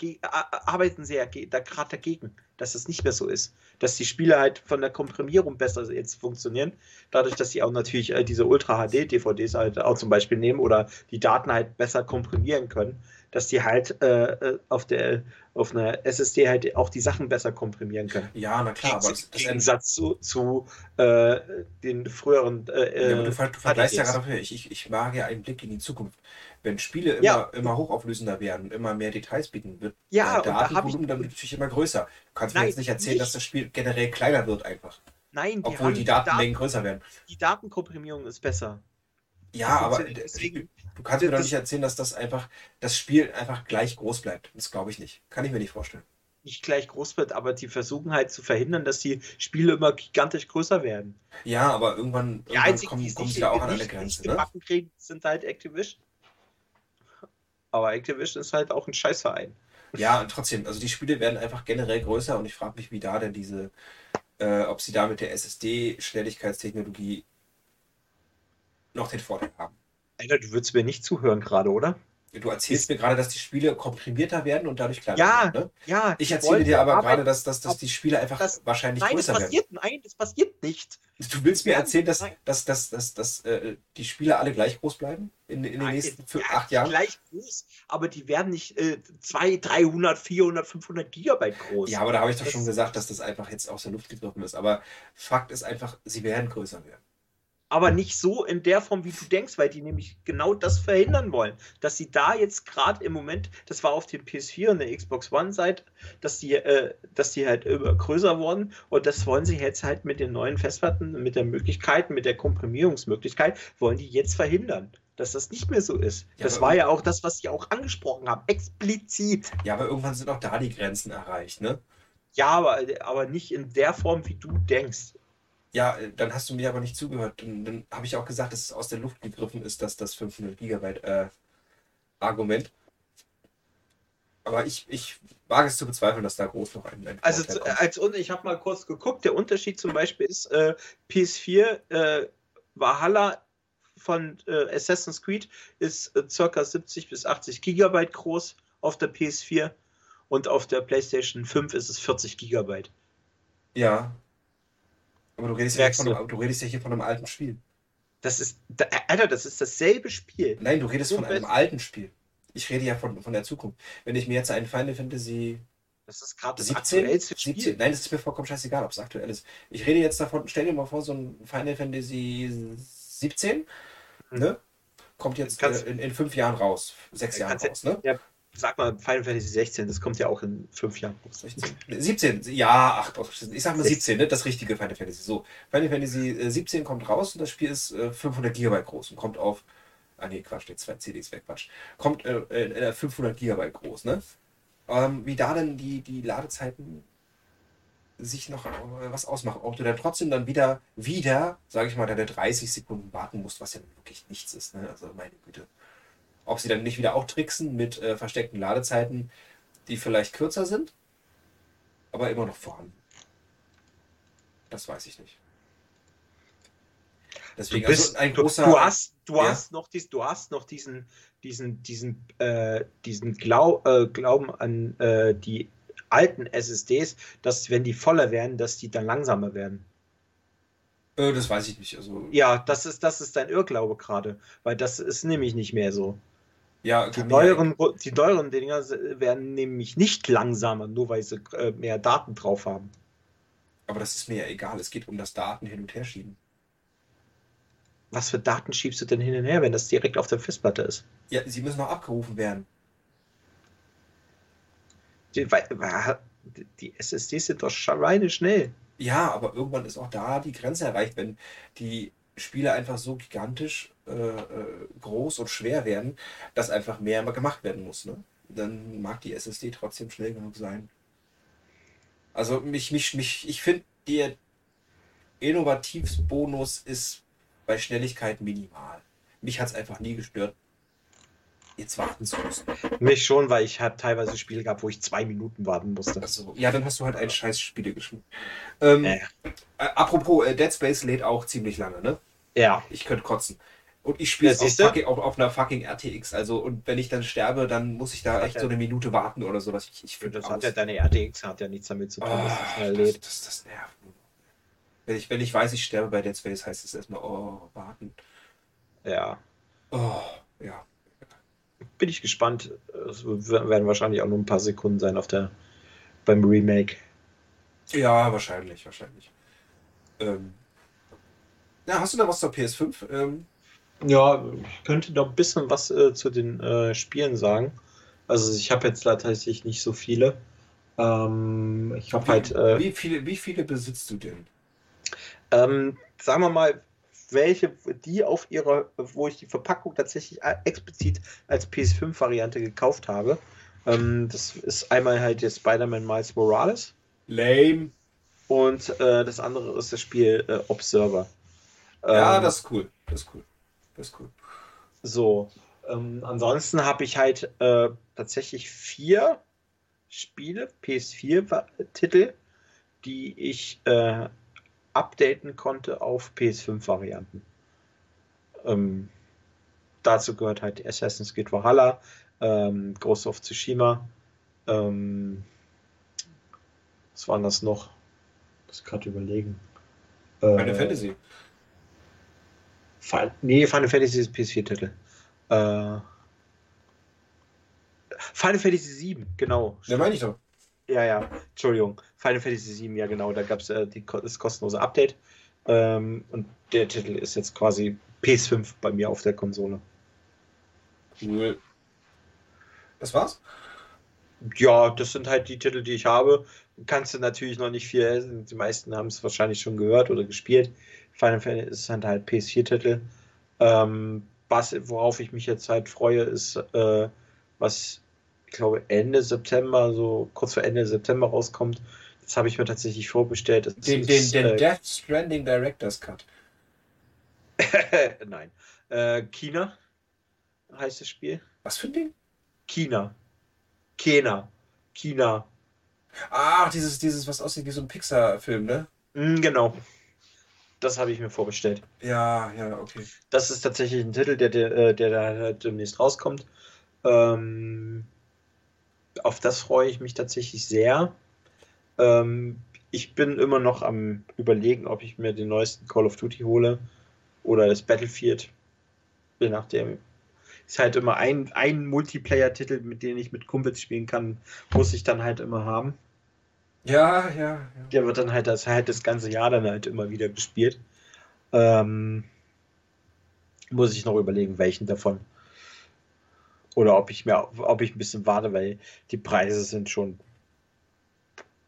arbeiten sie ja da gerade dagegen, dass es nicht mehr so ist. Dass die Spiele halt von der Komprimierung besser jetzt funktionieren, dadurch, dass sie auch natürlich äh, diese Ultra-HD-DVDs halt auch zum Beispiel nehmen oder die Daten halt besser komprimieren können dass die halt äh, äh, auf der auf einer SSD halt auch die Sachen besser komprimieren können.
Ja, na klar, aber
das, das im Gegensatz zu, zu äh, den früheren. Äh,
ja, aber du, ver du vergleichst ja gerade, ich, ich, ich wage ja einen Blick in die Zukunft. Wenn Spiele immer, ja. immer hochauflösender werden, immer mehr Details bieten, wird
ja,
der Datenvolumen dann natürlich immer größer. Du kannst Nein, mir jetzt nicht erzählen, nicht. dass das Spiel generell kleiner wird einfach.
Nein,
die obwohl die Datenmengen Daten, größer werden.
Die Datenkomprimierung ist besser.
Ja, aber deswegen, du kannst mir doch nicht erzählen, dass das einfach das Spiel einfach gleich groß bleibt. Das glaube ich nicht. Kann ich mir nicht vorstellen.
Nicht gleich groß wird, aber die versuchen halt zu verhindern, dass die Spiele immer gigantisch größer werden.
Ja, aber irgendwann,
die irgendwann einzigen, kommen, kommen sie da auch an eine Grenze. Die ne? kriegen, sind halt Activision. Aber Activision ist halt auch ein Scheißverein.
Ja, und trotzdem, also die Spiele werden einfach generell größer und ich frage mich, wie da denn diese, äh, ob sie da mit der SSD-Schnelligkeitstechnologie noch den Vorteil haben.
Alter, du würdest mir nicht zuhören gerade, oder?
Du erzählst mir gerade, dass die Spiele komprimierter werden und dadurch kleiner
ja,
werden.
Ne? Ja,
ich erzähle dir aber gerade, dass, dass, dass die Spiele einfach das, wahrscheinlich
nein,
größer
passiert,
werden.
Nein, das passiert nicht.
Du willst mir erzählen, dass, dass, dass, dass, dass äh, die Spiele alle gleich groß bleiben in, in den nein, nächsten fünf, ja, acht Jahren?
Gleich groß, aber die werden nicht äh, 200, 300, 400, 500 Gigabyte groß.
Ja, aber da habe ich doch das schon gesagt, dass das einfach jetzt aus der Luft gegriffen ist. Aber Fakt ist einfach, sie werden größer werden
aber nicht so in der Form, wie du denkst, weil die nämlich genau das verhindern wollen. Dass sie da jetzt gerade im Moment, das war auf dem PS4 und der Xbox One Seite, dass die, äh, dass die halt immer größer wurden und das wollen sie jetzt halt mit den neuen Festplatten, mit der Möglichkeit, mit der Komprimierungsmöglichkeit, wollen die jetzt verhindern dass das nicht mehr so ist. Ja, das war ja auch das, was sie auch angesprochen haben, explizit.
Ja, aber irgendwann sind auch da die Grenzen erreicht, ne?
Ja, aber, aber nicht in der Form, wie du denkst.
Ja, äh, dann hast du mir aber nicht zugehört. Dann, dann habe ich auch gesagt, dass es aus der Luft gegriffen ist, dass das 500 Gigabyte äh, Argument. Aber ich, ich wage es zu bezweifeln, dass da groß noch ein.
ein also zu, als ich habe mal kurz geguckt, der Unterschied zum Beispiel ist äh, PS4 äh, Valhalla von äh, Assassin's Creed ist äh, ca. 70 bis 80 Gigabyte groß auf der PS4 und auf der PlayStation 5 ist es 40 Gigabyte.
Ja, aber du redest, ja von einem, du redest ja hier von einem alten Spiel.
Das ist, Alter, das ist dasselbe Spiel.
Nein, du redest so von einem alten Spiel. Ich rede ja von, von der Zukunft. Wenn ich mir jetzt einen Final Fantasy
das ist gerade das
17, aktuellste Spiel. 17, nein, das ist mir vollkommen scheißegal, ob es aktuell ist. Ich rede jetzt davon, stell dir mal vor, so ein Final Fantasy 17, mhm. ne? Kommt jetzt äh, in, in, fünf Jahren raus, sechs Jahren raus, ne?
Ja, sag mal Final Fantasy 16, das kommt ja auch in fünf Jahren.
16. 17, ja, ach, ich sag mal 17, ne? das richtige Final Fantasy. So, Final Fantasy 17 äh, kommt raus und das Spiel ist 500 äh, Gigabyte groß und kommt auf, ah nee, Quatsch, jetzt zwei CDs weg, Quatsch. Kommt äh, äh, 500 Gigabyte groß, ne? Ähm, wie da denn die, die Ladezeiten sich noch äh, was ausmachen. Ob du dann trotzdem dann wieder, wieder, sage ich mal, deine 30 Sekunden warten musst, was ja wirklich nichts ist, ne? Also meine Güte. Ob sie dann nicht wieder auch tricksen mit äh, versteckten Ladezeiten, die vielleicht kürzer sind. aber immer noch vorhanden. Das weiß ich nicht.
Deswegen, du, bist, also ein großer, du, hast, du, ja? hast noch dies, du hast noch diesen, diesen, diesen, äh, diesen Glau, äh, Glauben an äh, die alten SSDs, dass wenn die voller werden, dass die dann langsamer werden.
Äh, das weiß ich nicht. Also,
ja, das ist, das ist dein Irrglaube gerade, weil das ist nämlich nicht mehr so. Ja, die neueren, die neueren Dinger werden nämlich nicht langsamer, nur weil sie äh, mehr Daten drauf haben.
Aber das ist mir ja egal. Es geht um das Daten hin und her schieben.
Was für Daten schiebst du denn hin und her, wenn das direkt auf der Festplatte ist?
Ja, sie müssen noch abgerufen werden.
Die, die SSDs sind doch schweine schnell.
Ja, aber irgendwann ist auch da die Grenze erreicht, wenn die Spiele einfach so gigantisch äh, äh, groß und schwer werden, dass einfach mehr gemacht werden muss. Ne? Dann mag die SSD trotzdem schnell genug sein. Also mich, mich, mich, ich finde, der Innovativsbonus ist bei Schnelligkeit minimal. Mich hat es einfach nie gestört, jetzt warten zu müssen.
Mich schon, weil ich habe teilweise Spiele gehabt, wo ich zwei Minuten warten musste.
Also, ja, dann hast du halt ein scheiß Spiele geschrieben. Ähm, äh. Äh, apropos, äh, Dead Space lädt auch ziemlich lange, ne?
Ja.
Ich könnte kotzen. Und ich spiele es auf, auf, auf, einer fucking RTX. Also, und wenn ich dann sterbe, dann muss ich da echt so eine Minute warten oder so. Dass ich, ich
finde das hat ja deine RTX hat ja nichts damit zu tun, oh, dass es schnell lädt.
Das, das, das nervt. Wenn ich, wenn ich weiß, ich sterbe bei Dead Space, heißt es erstmal, oh, warten.
Ja.
Oh, ja
bin ich gespannt. Es werden wahrscheinlich auch nur ein paar Sekunden sein auf der beim Remake.
Ja, wahrscheinlich, wahrscheinlich. Ähm, ja, hast du da was zur PS5? Ähm,
ja, ich könnte noch ein bisschen was äh, zu den äh, Spielen sagen. Also ich habe jetzt tatsächlich nicht so viele. Ähm, ich habe halt. Äh,
wie, viele, wie viele besitzt du denn?
Ähm, sagen wir mal, welche, die auf ihrer, wo ich die Verpackung tatsächlich explizit als PS5-Variante gekauft habe. Ähm, das ist einmal halt der Spider-Man Miles Morales.
Lame.
Und äh, das andere ist das Spiel äh, Observer.
Ja, ähm, das ist cool. Das ist cool. Das ist cool.
So. Ähm, ansonsten habe ich halt äh, tatsächlich vier Spiele, PS4-Titel, die ich äh, updaten konnte auf PS5-Varianten. Ähm, dazu gehört halt Assassin's Creed Valhalla, ähm, Ghost of Tsushima, ähm, was waren das noch? Das gerade überlegen.
Final äh, Fantasy.
Final, nee, Final Fantasy ist PS4-Titel. Äh, Final Fantasy 7, genau.
Ja, meine ich doch.
Ja, ja, Entschuldigung. Final Fantasy VII, ja genau, da gab es äh, das kostenlose Update. Ähm, und der Titel ist jetzt quasi PS5 bei mir auf der Konsole.
Cool. Das war's?
Ja, das sind halt die Titel, die ich habe. Kannst du natürlich noch nicht viel, die meisten haben es wahrscheinlich schon gehört oder gespielt. Final Fantasy ist halt, halt PS4-Titel. Ähm, was, worauf ich mich jetzt halt freue, ist, äh, was glaube Ende September, so kurz vor Ende September rauskommt. Das habe ich mir tatsächlich vorbestellt. Das
den, ist, den, den äh, Death Stranding Director's Cut. <laughs>
Nein. Äh, China heißt das Spiel.
Was für ein Ding?
China. Kena. China.
Ach, dieses, dieses, was aussieht wie so ein Pixar-Film, ne?
Mm, genau. Das habe ich mir vorbestellt.
Ja, ja, okay.
Das ist tatsächlich ein Titel, der, der, äh, der da demnächst rauskommt. Ähm, auf das freue ich mich tatsächlich sehr. Ähm, ich bin immer noch am Überlegen, ob ich mir den neuesten Call of Duty hole oder das Battlefield. Je nachdem. Ist halt immer ein, ein Multiplayer-Titel, mit dem ich mit Kumpels spielen kann, muss ich dann halt immer haben.
Ja, ja, ja.
Der wird dann halt das, halt das ganze Jahr dann halt immer wieder gespielt. Ähm, muss ich noch überlegen, welchen davon. Oder ob ich mir, ob ich ein bisschen warte, weil die Preise sind schon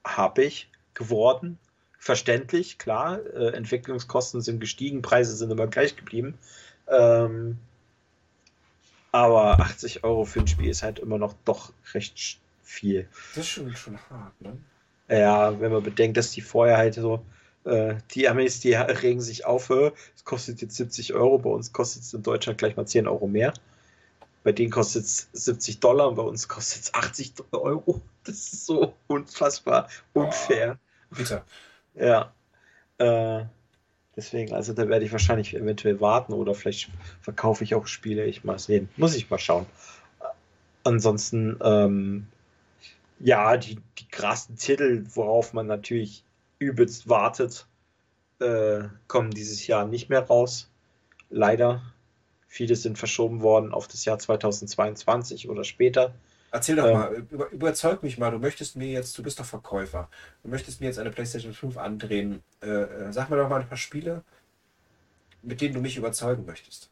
happig geworden. Verständlich, klar. Äh, Entwicklungskosten sind gestiegen, Preise sind immer gleich geblieben. Ähm, aber 80 Euro für ein Spiel ist halt immer noch doch recht viel.
Das ist schon, schon hart, ne?
Ja, wenn man bedenkt, dass die vorher halt so, äh, die Amis, die regen sich auf, es kostet jetzt 70 Euro, bei uns kostet es in Deutschland gleich mal 10 Euro mehr. Bei denen kostet es 70 Dollar und bei uns kostet es 80 Euro. Das ist so unfassbar unfair.
Oh.
Ja. Äh, deswegen, also da werde ich wahrscheinlich eventuell warten oder vielleicht verkaufe ich auch Spiele. Ich mal sehen. Muss ich mal schauen. Ansonsten, ähm, ja, die, die krassen Titel, worauf man natürlich übelst wartet, äh, kommen dieses Jahr nicht mehr raus. Leider. Viele sind verschoben worden auf das Jahr 2022 oder später.
Erzähl doch ähm, mal, über, überzeug mich mal, du möchtest mir jetzt, du bist doch Verkäufer, du möchtest mir jetzt eine PlayStation 5 andrehen. Äh, äh, sag mir doch mal ein paar Spiele, mit denen du mich überzeugen möchtest.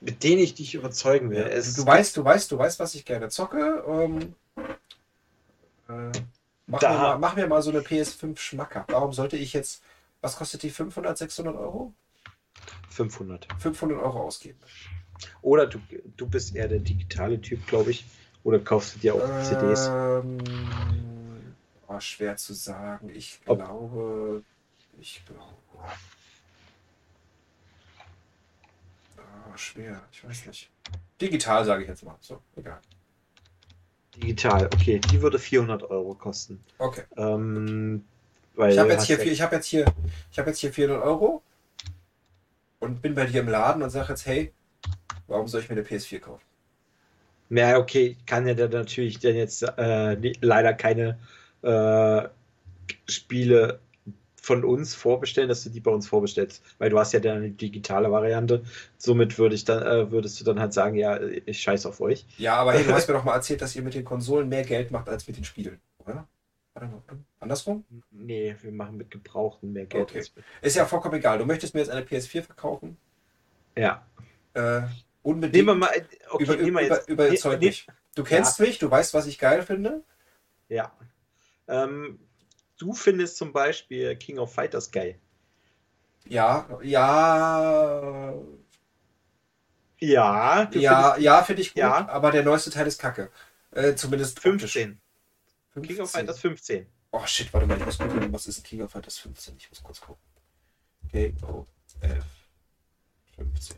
Mit denen ich dich überzeugen will.
Ja, du, weißt, du weißt, du weißt, was ich gerne zocke. Ähm, äh, mach, mir mal, mach, mir mal, so eine PS5 Schmacker. Warum sollte ich jetzt, was kostet die 500, 600 Euro?
500.
500 Euro ausgeben.
Oder du, du bist eher der digitale Typ, glaube ich. Oder kaufst du dir auch ähm, CDs?
Oh, schwer zu sagen. Ich Ob glaube. Ich glaube. Oh, schwer. Ich weiß nicht. Digital sage ich jetzt mal. So, egal.
Digital, okay. Die würde 400 Euro kosten.
Okay.
Ähm,
ich habe jetzt, hier, ich hab jetzt, hier, hab jetzt hier 400 Euro und bin bei dir im Laden und sage jetzt, hey, warum soll ich mir eine PS4 kaufen?
Ja, okay, ich kann ja dann natürlich dann jetzt äh, leider keine äh, Spiele von uns vorbestellen, dass du die bei uns vorbestellst, weil du hast ja dann eine digitale Variante. Somit würde ich dann, äh, würdest du dann halt sagen, ja, ich scheiß auf euch.
Ja, aber hey, du hast <laughs> mir doch mal erzählt, dass ihr mit den Konsolen mehr Geld macht als mit den Spielen, oder? Andersrum?
Nee, wir machen mit Gebrauchten mehr Geld.
Okay. Ist ja vollkommen egal. Du möchtest mir jetzt eine PS4 verkaufen?
Ja.
Äh, unbedingt.
Nehmen wir mal, okay,
über,
nehmen wir
jetzt, über, überzeug ne, mich. Du kennst ja. mich, du weißt, was ich geil finde.
Ja. Ähm, du findest zum Beispiel King of Fighters geil.
Ja, ja.
Ja,
ja, ja, finde ich gut, ja. aber der neueste Teil ist kacke. Äh, zumindest
15. 15. King of Fighters 15.
Oh shit, warte mal, ich muss gucken, was ist King of Fighters 15? Ich muss kurz gucken. K-O-F 15.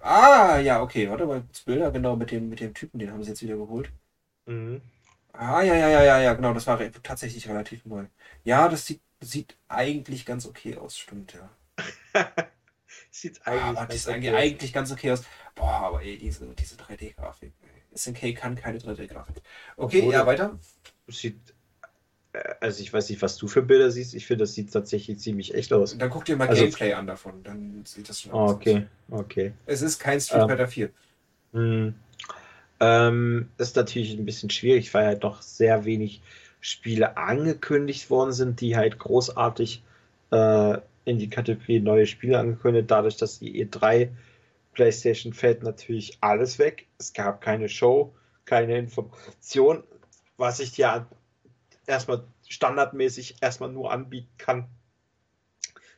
Ah, ja, okay. Warte mal, Bilder, genau, mit dem, mit dem Typen, den haben sie jetzt wieder geholt.
Mhm.
Ah, ja, ja, ja, ja, ja, genau, das war tatsächlich relativ neu. Ja, das sieht, sieht eigentlich ganz okay aus, stimmt, ja. <laughs>
sieht eigentlich,
ah, das eigentlich, eigentlich ganz okay aus. Boah, aber ey, diese, diese 3D-Grafik. SNK kann keine 3D-Grafik. Okay, Obwohl, ja, weiter.
Sieht äh, also ich weiß nicht, was du für Bilder siehst. Ich finde, das sieht tatsächlich ziemlich echt aus.
Dann guck dir mal also, Gameplay an davon. Dann sieht das schon
aus. Okay, okay.
Es ist kein Street ähm, Fighter 4.
Mh, ähm, ist natürlich ein bisschen schwierig, weil halt noch sehr wenig Spiele angekündigt worden sind, die halt großartig äh, in die Kategorie neue Spiele angekündigt. Dadurch, dass die E3 PlayStation fällt natürlich alles weg. Es gab keine Show, keine Information, was ich dir erstmal standardmäßig erstmal nur anbieten kann,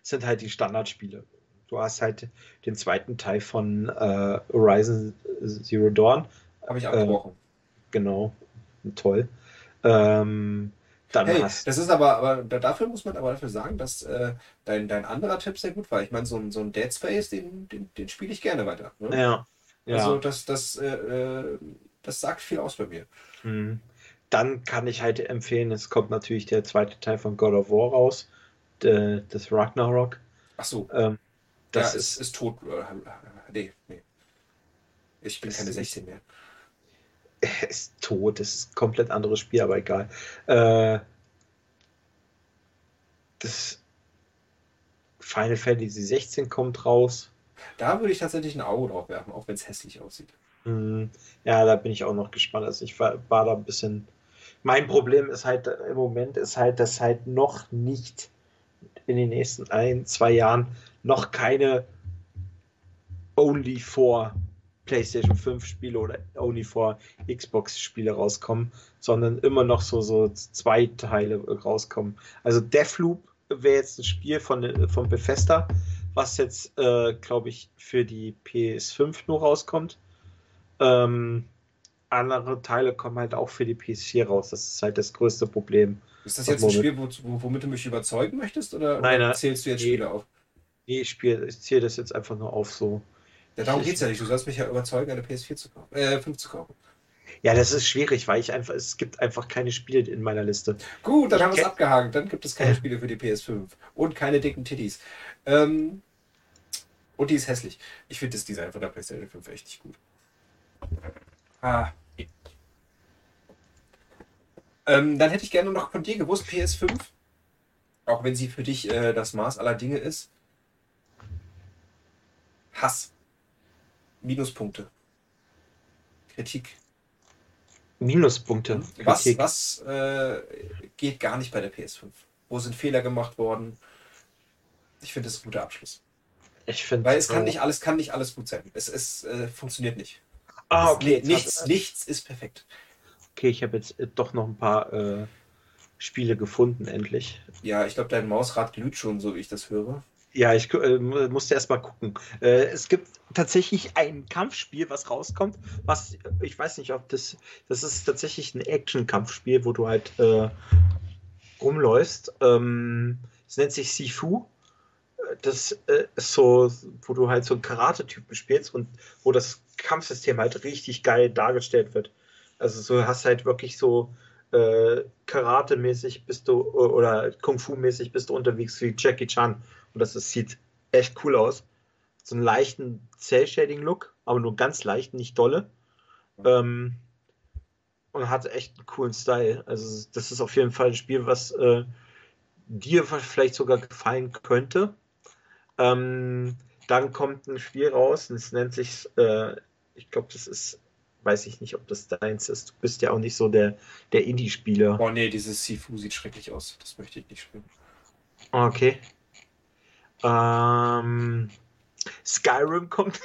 sind halt die Standardspiele. Du hast halt den zweiten Teil von äh, Horizon Zero Dawn.
Habe ich abgebrochen. Äh,
genau. Toll. Ähm, dann
hey,
hast
das ist aber, aber dafür muss man aber dafür sagen, dass äh, dein, dein anderer Tipp sehr gut war. Ich meine, so ein, so ein Dead Space, den, den, den spiele ich gerne weiter.
Ne? Ja. ja.
Also das, das, äh, äh das sagt viel aus bei mir.
Mhm dann kann ich halt empfehlen, es kommt natürlich der zweite Teil von God of War raus, das Ragnarok.
Ach so.
Ähm, das
ja, ist, ist tot. Nee, nee. Ich bin keine 16 mehr. <laughs>
Ist tot, das ist ein komplett anderes Spiel, aber egal. Äh, das Final Fantasy 16 kommt raus.
Da würde ich tatsächlich ein Auge drauf werfen, auch wenn es hässlich aussieht.
Mhm. Ja, da bin ich auch noch gespannt. Also ich war, war da ein bisschen mein Problem ist halt im Moment ist halt, dass halt noch nicht in den nächsten ein, zwei Jahren noch keine Only for PlayStation 5 Spiele oder Only for Xbox Spiele rauskommen, sondern immer noch so, so zwei Teile rauskommen. Also Deathloop wäre jetzt ein Spiel von, von Bethesda, was jetzt, äh, glaube ich, für die PS5 nur rauskommt. Ähm, andere Teile kommen halt auch für die PS4 raus. Das ist halt das größte Problem.
Ist das jetzt ein Spiel, womit du mich überzeugen möchtest? Oder,
nein,
oder zählst du jetzt
nee,
Spiele auf?
Nee, ich, ich zähle das jetzt einfach nur auf so.
Ja, darum geht es ja nicht. Du sollst mich ja überzeugen, eine PS4 zu kaufen. Äh, 5 zu kaufen.
Ja, das ist schwierig, weil ich einfach, es gibt einfach keine Spiele in meiner Liste.
Gut, dann ich haben wir es abgehakt. Dann gibt es keine Spiele für die PS5. Und keine dicken Titties. Ähm, und die ist hässlich. Ich finde das Design von der PlayStation 5 echt nicht gut. Ah. Ähm, dann hätte ich gerne noch von dir gewusst, PS5, auch wenn sie für dich äh, das Maß aller Dinge ist. Hass. Minuspunkte. Kritik.
Minuspunkte.
Was, was äh, geht gar nicht bei der PS5? Wo sind Fehler gemacht worden? Ich finde das ein guter Abschluss.
Ich finde.
Weil es kann nicht alles, kann nicht alles gut sein. Es, es äh, funktioniert nicht.
Ah, okay.
Es, nichts, hat, nichts ist perfekt.
Okay, ich habe jetzt äh, doch noch ein paar äh, Spiele gefunden, endlich.
Ja, ich glaube, dein Mausrad glüht schon, so wie ich das höre.
Ja, ich äh, musste erst mal gucken. Äh, es gibt tatsächlich ein Kampfspiel, was rauskommt, was ich weiß nicht, ob das das ist tatsächlich ein Action-Kampfspiel, wo du halt äh, rumläufst. Ähm, es nennt sich Sifu. Das äh, ist so, wo du halt so einen Karate-Typen spielst und wo das Kampfsystem halt richtig geil dargestellt wird. Also so hast halt wirklich so äh, Karate-mäßig bist du oder Kung-Fu-mäßig bist du unterwegs wie Jackie Chan und das, das sieht echt cool aus. So einen leichten Cell-Shading-Look, aber nur ganz leicht, nicht dolle. Ähm, und hat echt einen coolen Style. Also, das ist auf jeden Fall ein Spiel, was äh, dir vielleicht sogar gefallen könnte. Ähm, dann kommt ein Spiel raus, und es nennt sich, äh, ich glaube, das ist, weiß ich nicht, ob das deins ist. Du bist ja auch nicht so der, der Indie-Spieler.
Oh nee, dieses Sifu sieht schrecklich aus. Das möchte ich nicht spielen.
Okay. Ähm, Skyrim kommt.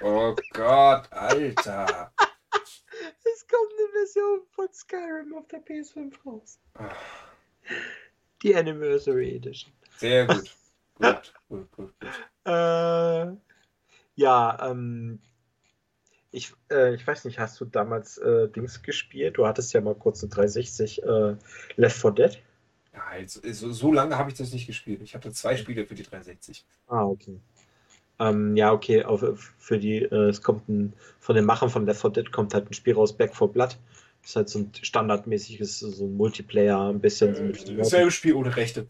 Oh Gott, Alter.
es kommt eine Version von Skyrim auf der PS5 raus. Die Anniversary Edition.
Sehr gut. gut, gut, gut, gut.
Äh, ja, ähm, ich, äh, ich weiß nicht, hast du damals äh, Dings gespielt? Du hattest ja mal kurz eine 360 äh, Left 4 Dead.
Ja, jetzt, so, so lange habe ich das nicht gespielt. Ich hatte zwei Spiele für die 360.
Ah, okay. Ähm, ja, okay, auf, für die, äh, es kommt ein, von den Machern von Left 4 Dead kommt halt ein Spiel raus, Back 4 Blood. Das ist halt so ein standardmäßiges, so ein Multiplayer, ein bisschen.
Äh, so dasselbe Spiel ohne Rechte.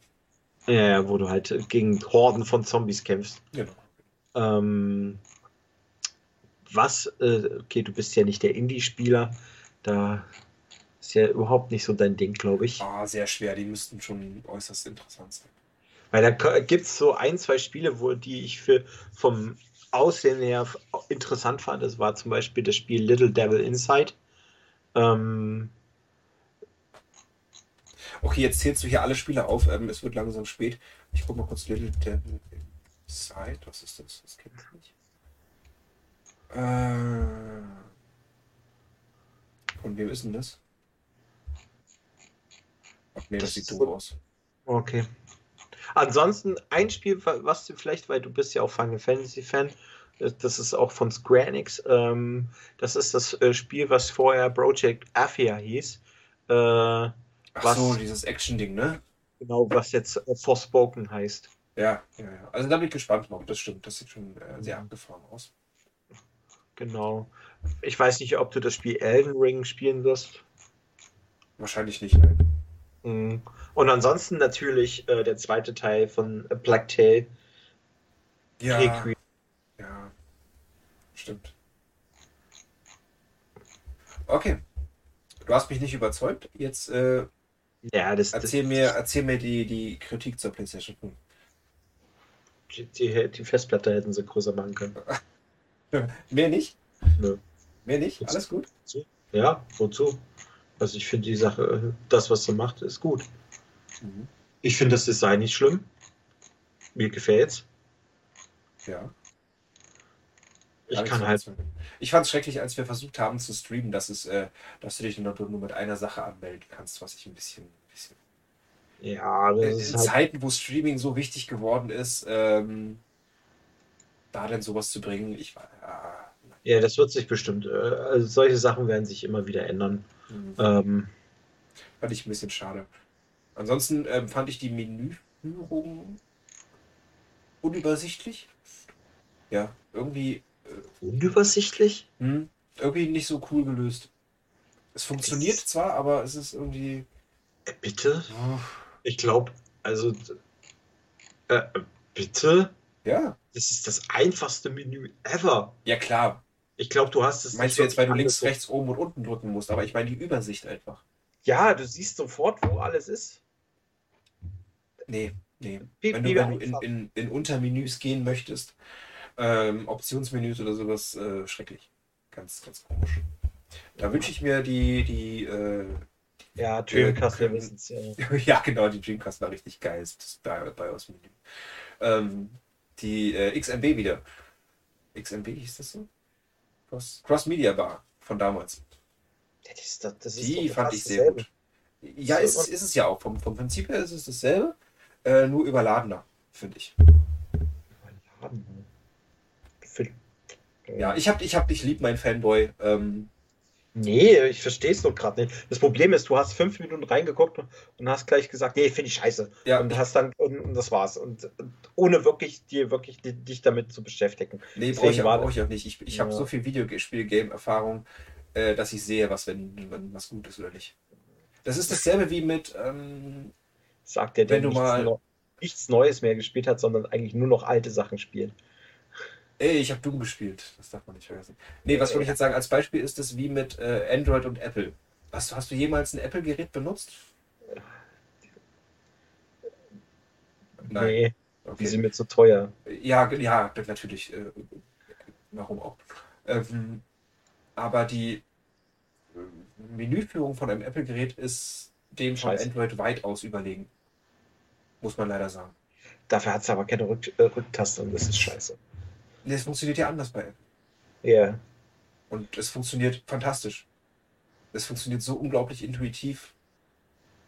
Ja, wo du halt gegen Horden von Zombies kämpfst.
Genau.
Ähm, was, äh, okay, du bist ja nicht der Indie-Spieler, da ist ja überhaupt nicht so dein Ding, glaube ich.
Ah, sehr schwer, die müssten schon äußerst interessant sein.
Weil da gibt es so ein, zwei Spiele, wo die ich für vom Aussehen her interessant fand. Das war zum Beispiel das Spiel Little Devil Inside. Ähm,
okay, jetzt zählst du hier alle Spiele auf. Ähm, es wird langsam spät. Ich gucke mal kurz Little Devil Inside. Was ist das? Das kenne ich nicht. Äh, von wem ist denn das? Ach nee, das, das sieht doof aus.
Okay. Ansonsten ein Spiel, was du vielleicht, weil du bist ja auch Final Fantasy Fan, das ist auch von Square Enix. Ähm, das ist das äh, Spiel, was vorher Project Athia hieß. Äh, Ach
was, so, dieses Action-Ding, ne?
Genau, was jetzt äh, Forspoken heißt.
Ja, ja, ja. Also da bin ich gespannt noch. Das stimmt. Das sieht schon äh, sehr abgefahren aus.
Genau. Ich weiß nicht, ob du das Spiel Elden Ring spielen wirst.
Wahrscheinlich nicht, nein.
Mhm. Und ansonsten natürlich äh, der zweite Teil von Black Tail.
Ja. Requiem. Ja. Stimmt. Okay. Du hast mich nicht überzeugt. Jetzt äh,
ja, das,
erzähl,
das,
mir, erzähl mir die, die Kritik zur PlayStation 5.
Die, die Festplatte hätten sie größer machen können. <laughs>
Mehr nicht?
Nö.
Mehr nicht? Alles gut?
Ja, wozu? Also ich finde die Sache, das, was sie macht, ist gut. Mhm. Ich finde das Design nicht schlimm. Mir gefällt's.
Ja.
Ich Gar kann halt.
Ich fand es schrecklich, als wir versucht haben zu streamen, dass es, äh, dass du dich nur, nur mit einer Sache anmelden kannst, was ich ein bisschen, bisschen
ja,
das in, in halt Zeiten, wo Streaming so wichtig geworden ist, ähm, da denn sowas zu bringen, ich war.
Ja, das wird sich bestimmt. Äh, also solche Sachen werden sich immer wieder ändern. Mhm. Ähm,
fand ich ein bisschen schade. Ansonsten ähm, fand ich die Menüführung unübersichtlich. Ja, irgendwie
Unübersichtlich?
Hm, irgendwie nicht so cool gelöst. Es funktioniert
Es-
zwar, aber es ist irgendwie.
Äh, bitte?
Oh,
Ich glaube, also. Äh, äh, bitte?
ja.
Das ist das einfachste Menü ever.
Ja, klar.
Ich glaube, du hast es.
Meinst du jetzt, weil du links, rechts, oben und unten drücken musst, aber ich meine die Übersicht einfach.
Ja, du siehst sofort, wo alles ist.
Nee, nee.
Wie-
wenn du, wenn du in, in, in Untermenüs gehen möchtest, ähm, Optionsmenüs oder sowas, äh, schrecklich. Ganz, ganz komisch. Da wünsche ich mir die, die, äh,
Ja,
Dreamcast, wir
wissen es ja. <laughs>
ja genau, die Dreamcast war richtig geil, das bei, bei uns Menü. Ähm, die äh, XMB wieder. XMB hieß das so? Cross, Cross Media Bar von damals.
Das ist das ist
Die fand ich sehr
dasselbe.
gut. Ja,
So,
ist, es- ist es ja auch. Vom, vom Prinzip her ist es dasselbe, äh, nur überladener, finde ich.
Für-
Ja, ich hab, ich hab dich lieb, mein Fanboy. Ähm,
Nee, ich verstehe es doch gerade nicht. Das Problem ist, du hast fünf Minuten reingeguckt und hast gleich gesagt, nee, finde ich scheiße.
ja,
Und hast dann, und, und das war's. Und, und ohne wirklich dir wirklich di- dich damit zu beschäftigen.
nee, brauche ich, brauch ich auch nicht. Ich, ich habe
Ja.
so viel Videospiel-Game-Erfahrung, äh, dass ich sehe, was, wenn, wenn was gut ist oder nicht. Das ist dasselbe wie mit, ähm,
Sagt der, der
Wenn du
nichts,
mal-
Neu- nichts Neues mehr gespielt hat, sondern eigentlich nur noch alte Sachen spielt.
Ey, ich habe Doom gespielt. Das darf man nicht vergessen. Nee, was wollte ich jetzt sagen? Als Beispiel ist es wie mit äh, Android und Apple. Hast, du- hast du jemals ein Apple-Gerät benutzt? Nein.
Nee, die
Okay.
sind mir zu teuer.
Ja, ja, natürlich. Äh, warum auch? Ähm, aber die äh, Menüführung von einem Apple-Gerät ist dem von
Scheiße.
Android weitaus überlegen. Muss man leider sagen.
Dafür hat es aber keine Rück äh, Rücktaste und das ist scheiße.
Nee, Es funktioniert ja anders bei Apple.
Ja.
Und es funktioniert fantastisch. Es funktioniert so unglaublich intuitiv.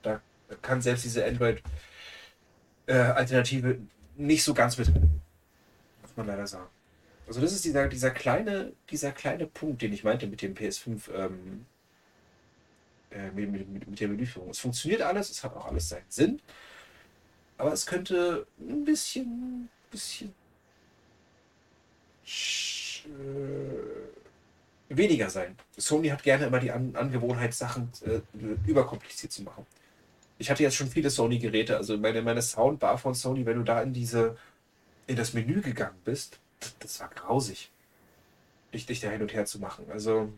Da kann selbst diese Android-Alternative nicht so ganz mithalten. Muss man leider sagen. Also das ist dieser, dieser, kleine, dieser kleine Punkt, den ich meinte mit dem PS5, ähm, äh, mit, mit, mit, mit der Menüführung. Es funktioniert alles, es hat auch alles seinen Sinn. Aber es könnte ein bisschen, bisschen sch- äh, weniger sein. Sony hat gerne immer die An Angewohnheit, Sachen äh, überkompliziert zu machen. Ich hatte jetzt schon viele Sony-Geräte, also meine, meine Soundbar von Sony, wenn du da in diese in das Menü gegangen bist, das, das war grausig. Dich, dich da hin und her zu machen. Also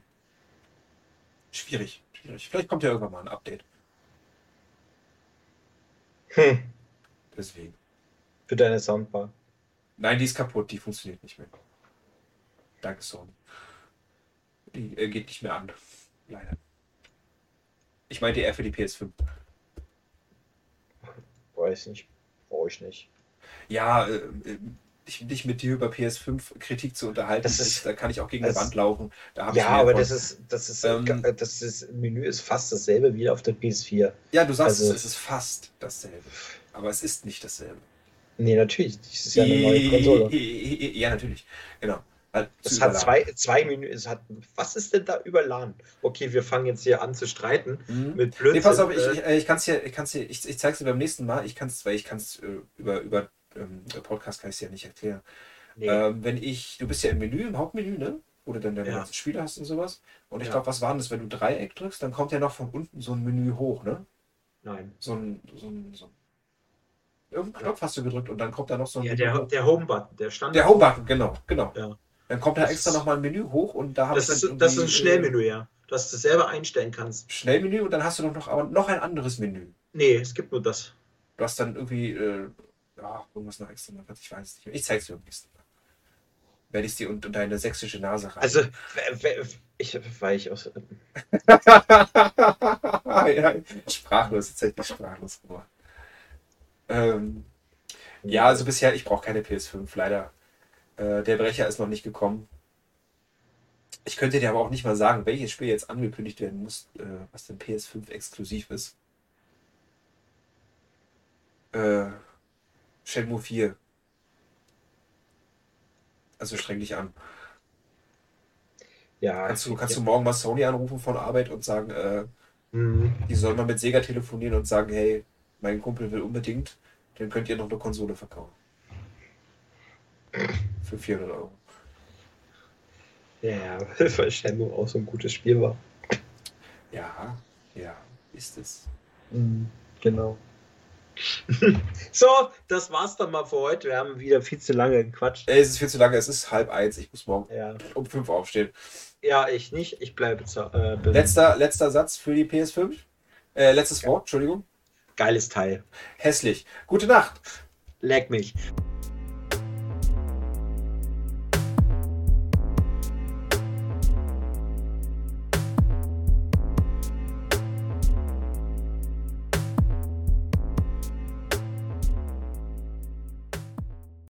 schwierig, schwierig. Vielleicht kommt ja irgendwann mal ein Update.
Hm.
Deswegen.
Für deine Soundbar.
Nein, die ist kaputt, die funktioniert nicht mehr. Danke, Sony. Die äh, geht nicht mehr an. Leider. Ich meinte eher für die PS5.
Weiß nicht. Brauche ich nicht.
Ja, äh, äh, ich, dich mit dir über PS5 Kritik zu unterhalten,
Das
das
ist-
da kann ich auch gegen eine Wand laufen.
Ja, aber das ist, das ist,
Ähm,
das ist, Menü ist fast dasselbe wie auf der PS4.
Ja, du sagst,
also-
es ist fast dasselbe. Aber es ist nicht dasselbe.
Nee, natürlich. Das ist ja eine neue Konsole.
Ja, natürlich. Genau.
Es hat zwei, zwei Menü. Es hat, was ist denn da überladen? Okay, wir fangen jetzt hier an zu streiten
Mhm.
mit Blödsinn.
Nee, pass auf, ich,
äh,
ich, äh, ich kann es dir, ich, kann's ich, ich zeig's dir beim nächsten Mal. Ich kann es, weil ich kann es äh, über, über ähm, Podcast kann ich ja nicht erklären.
nee.
Ähm, wenn ich, du bist ja im Menü, im Hauptmenü, ne? Wo du dann deine
Ja.
ganzen Spiele hast und sowas. Und ich
Ja.
glaube, was war denn das, wenn du Dreieck drückst, dann kommt ja noch von unten so ein Menü hoch, ne?
Nein.
So ein, so ein, so ein Irgendeinen Knopf hast du gedrückt und dann kommt da noch so ein
Ja, der, der Home-Button, der Standard.
Der Home-Button, genau, genau.
Ja.
Dann kommt da
Das
extra nochmal ein Menü hoch und da habe ich
Das ist, das ist ein
irgendwie,
Schnellmenü, ja. Dass du selber einstellen kannst.
äh, Schnellmenü und dann hast du noch, noch, aber noch ein anderes Menü.
Nee, es gibt nur das.
Du hast dann irgendwie, äh, ja, irgendwas noch extra. noch, Ich weiß es nicht mehr. Ich zeig's dir am nächsten Mal. Werde ich dir und deine sächsische Nase rein.
Also, ich, weil ich aus. <laughs>
ja, sprachlos, tatsächlich sprachlos geworden. Ähm, ja, also bisher, ich brauche keine PS5, leider. Äh, der Brecher ist noch nicht gekommen. Ich könnte dir aber auch nicht mal sagen, welches Spiel jetzt angekündigt werden muss, äh, was denn PS5 exklusiv ist. Äh, Shenmue 4. Also streng dich an.
Ja,
Kannst du, kannst du morgen mal Sony anrufen von Arbeit und sagen, äh,
Mhm.
die sollen mal mit Sega telefonieren und sagen, hey, mein Kumpel will unbedingt, dann könnt ihr noch eine Konsole verkaufen. Für 400 Euro.
Ja, <laughs> weil Shenmue auch so ein gutes Spiel war.
Ja, ja, ist es.
Mhm, genau. <laughs> so, das war's dann mal für heute. Wir haben wieder viel zu lange gequatscht.
Ey, es ist viel zu lange, es ist halb eins. Ich muss morgen
Ja,
um fünf aufstehen.
ja ich nicht. Ich bleibe zu. Äh,
Letzter, letzter Satz für die PS5. Äh, letztes Wort, Entschuldigung.
Geiles Teil.
Hässlich. Gute Nacht.
Leck mich.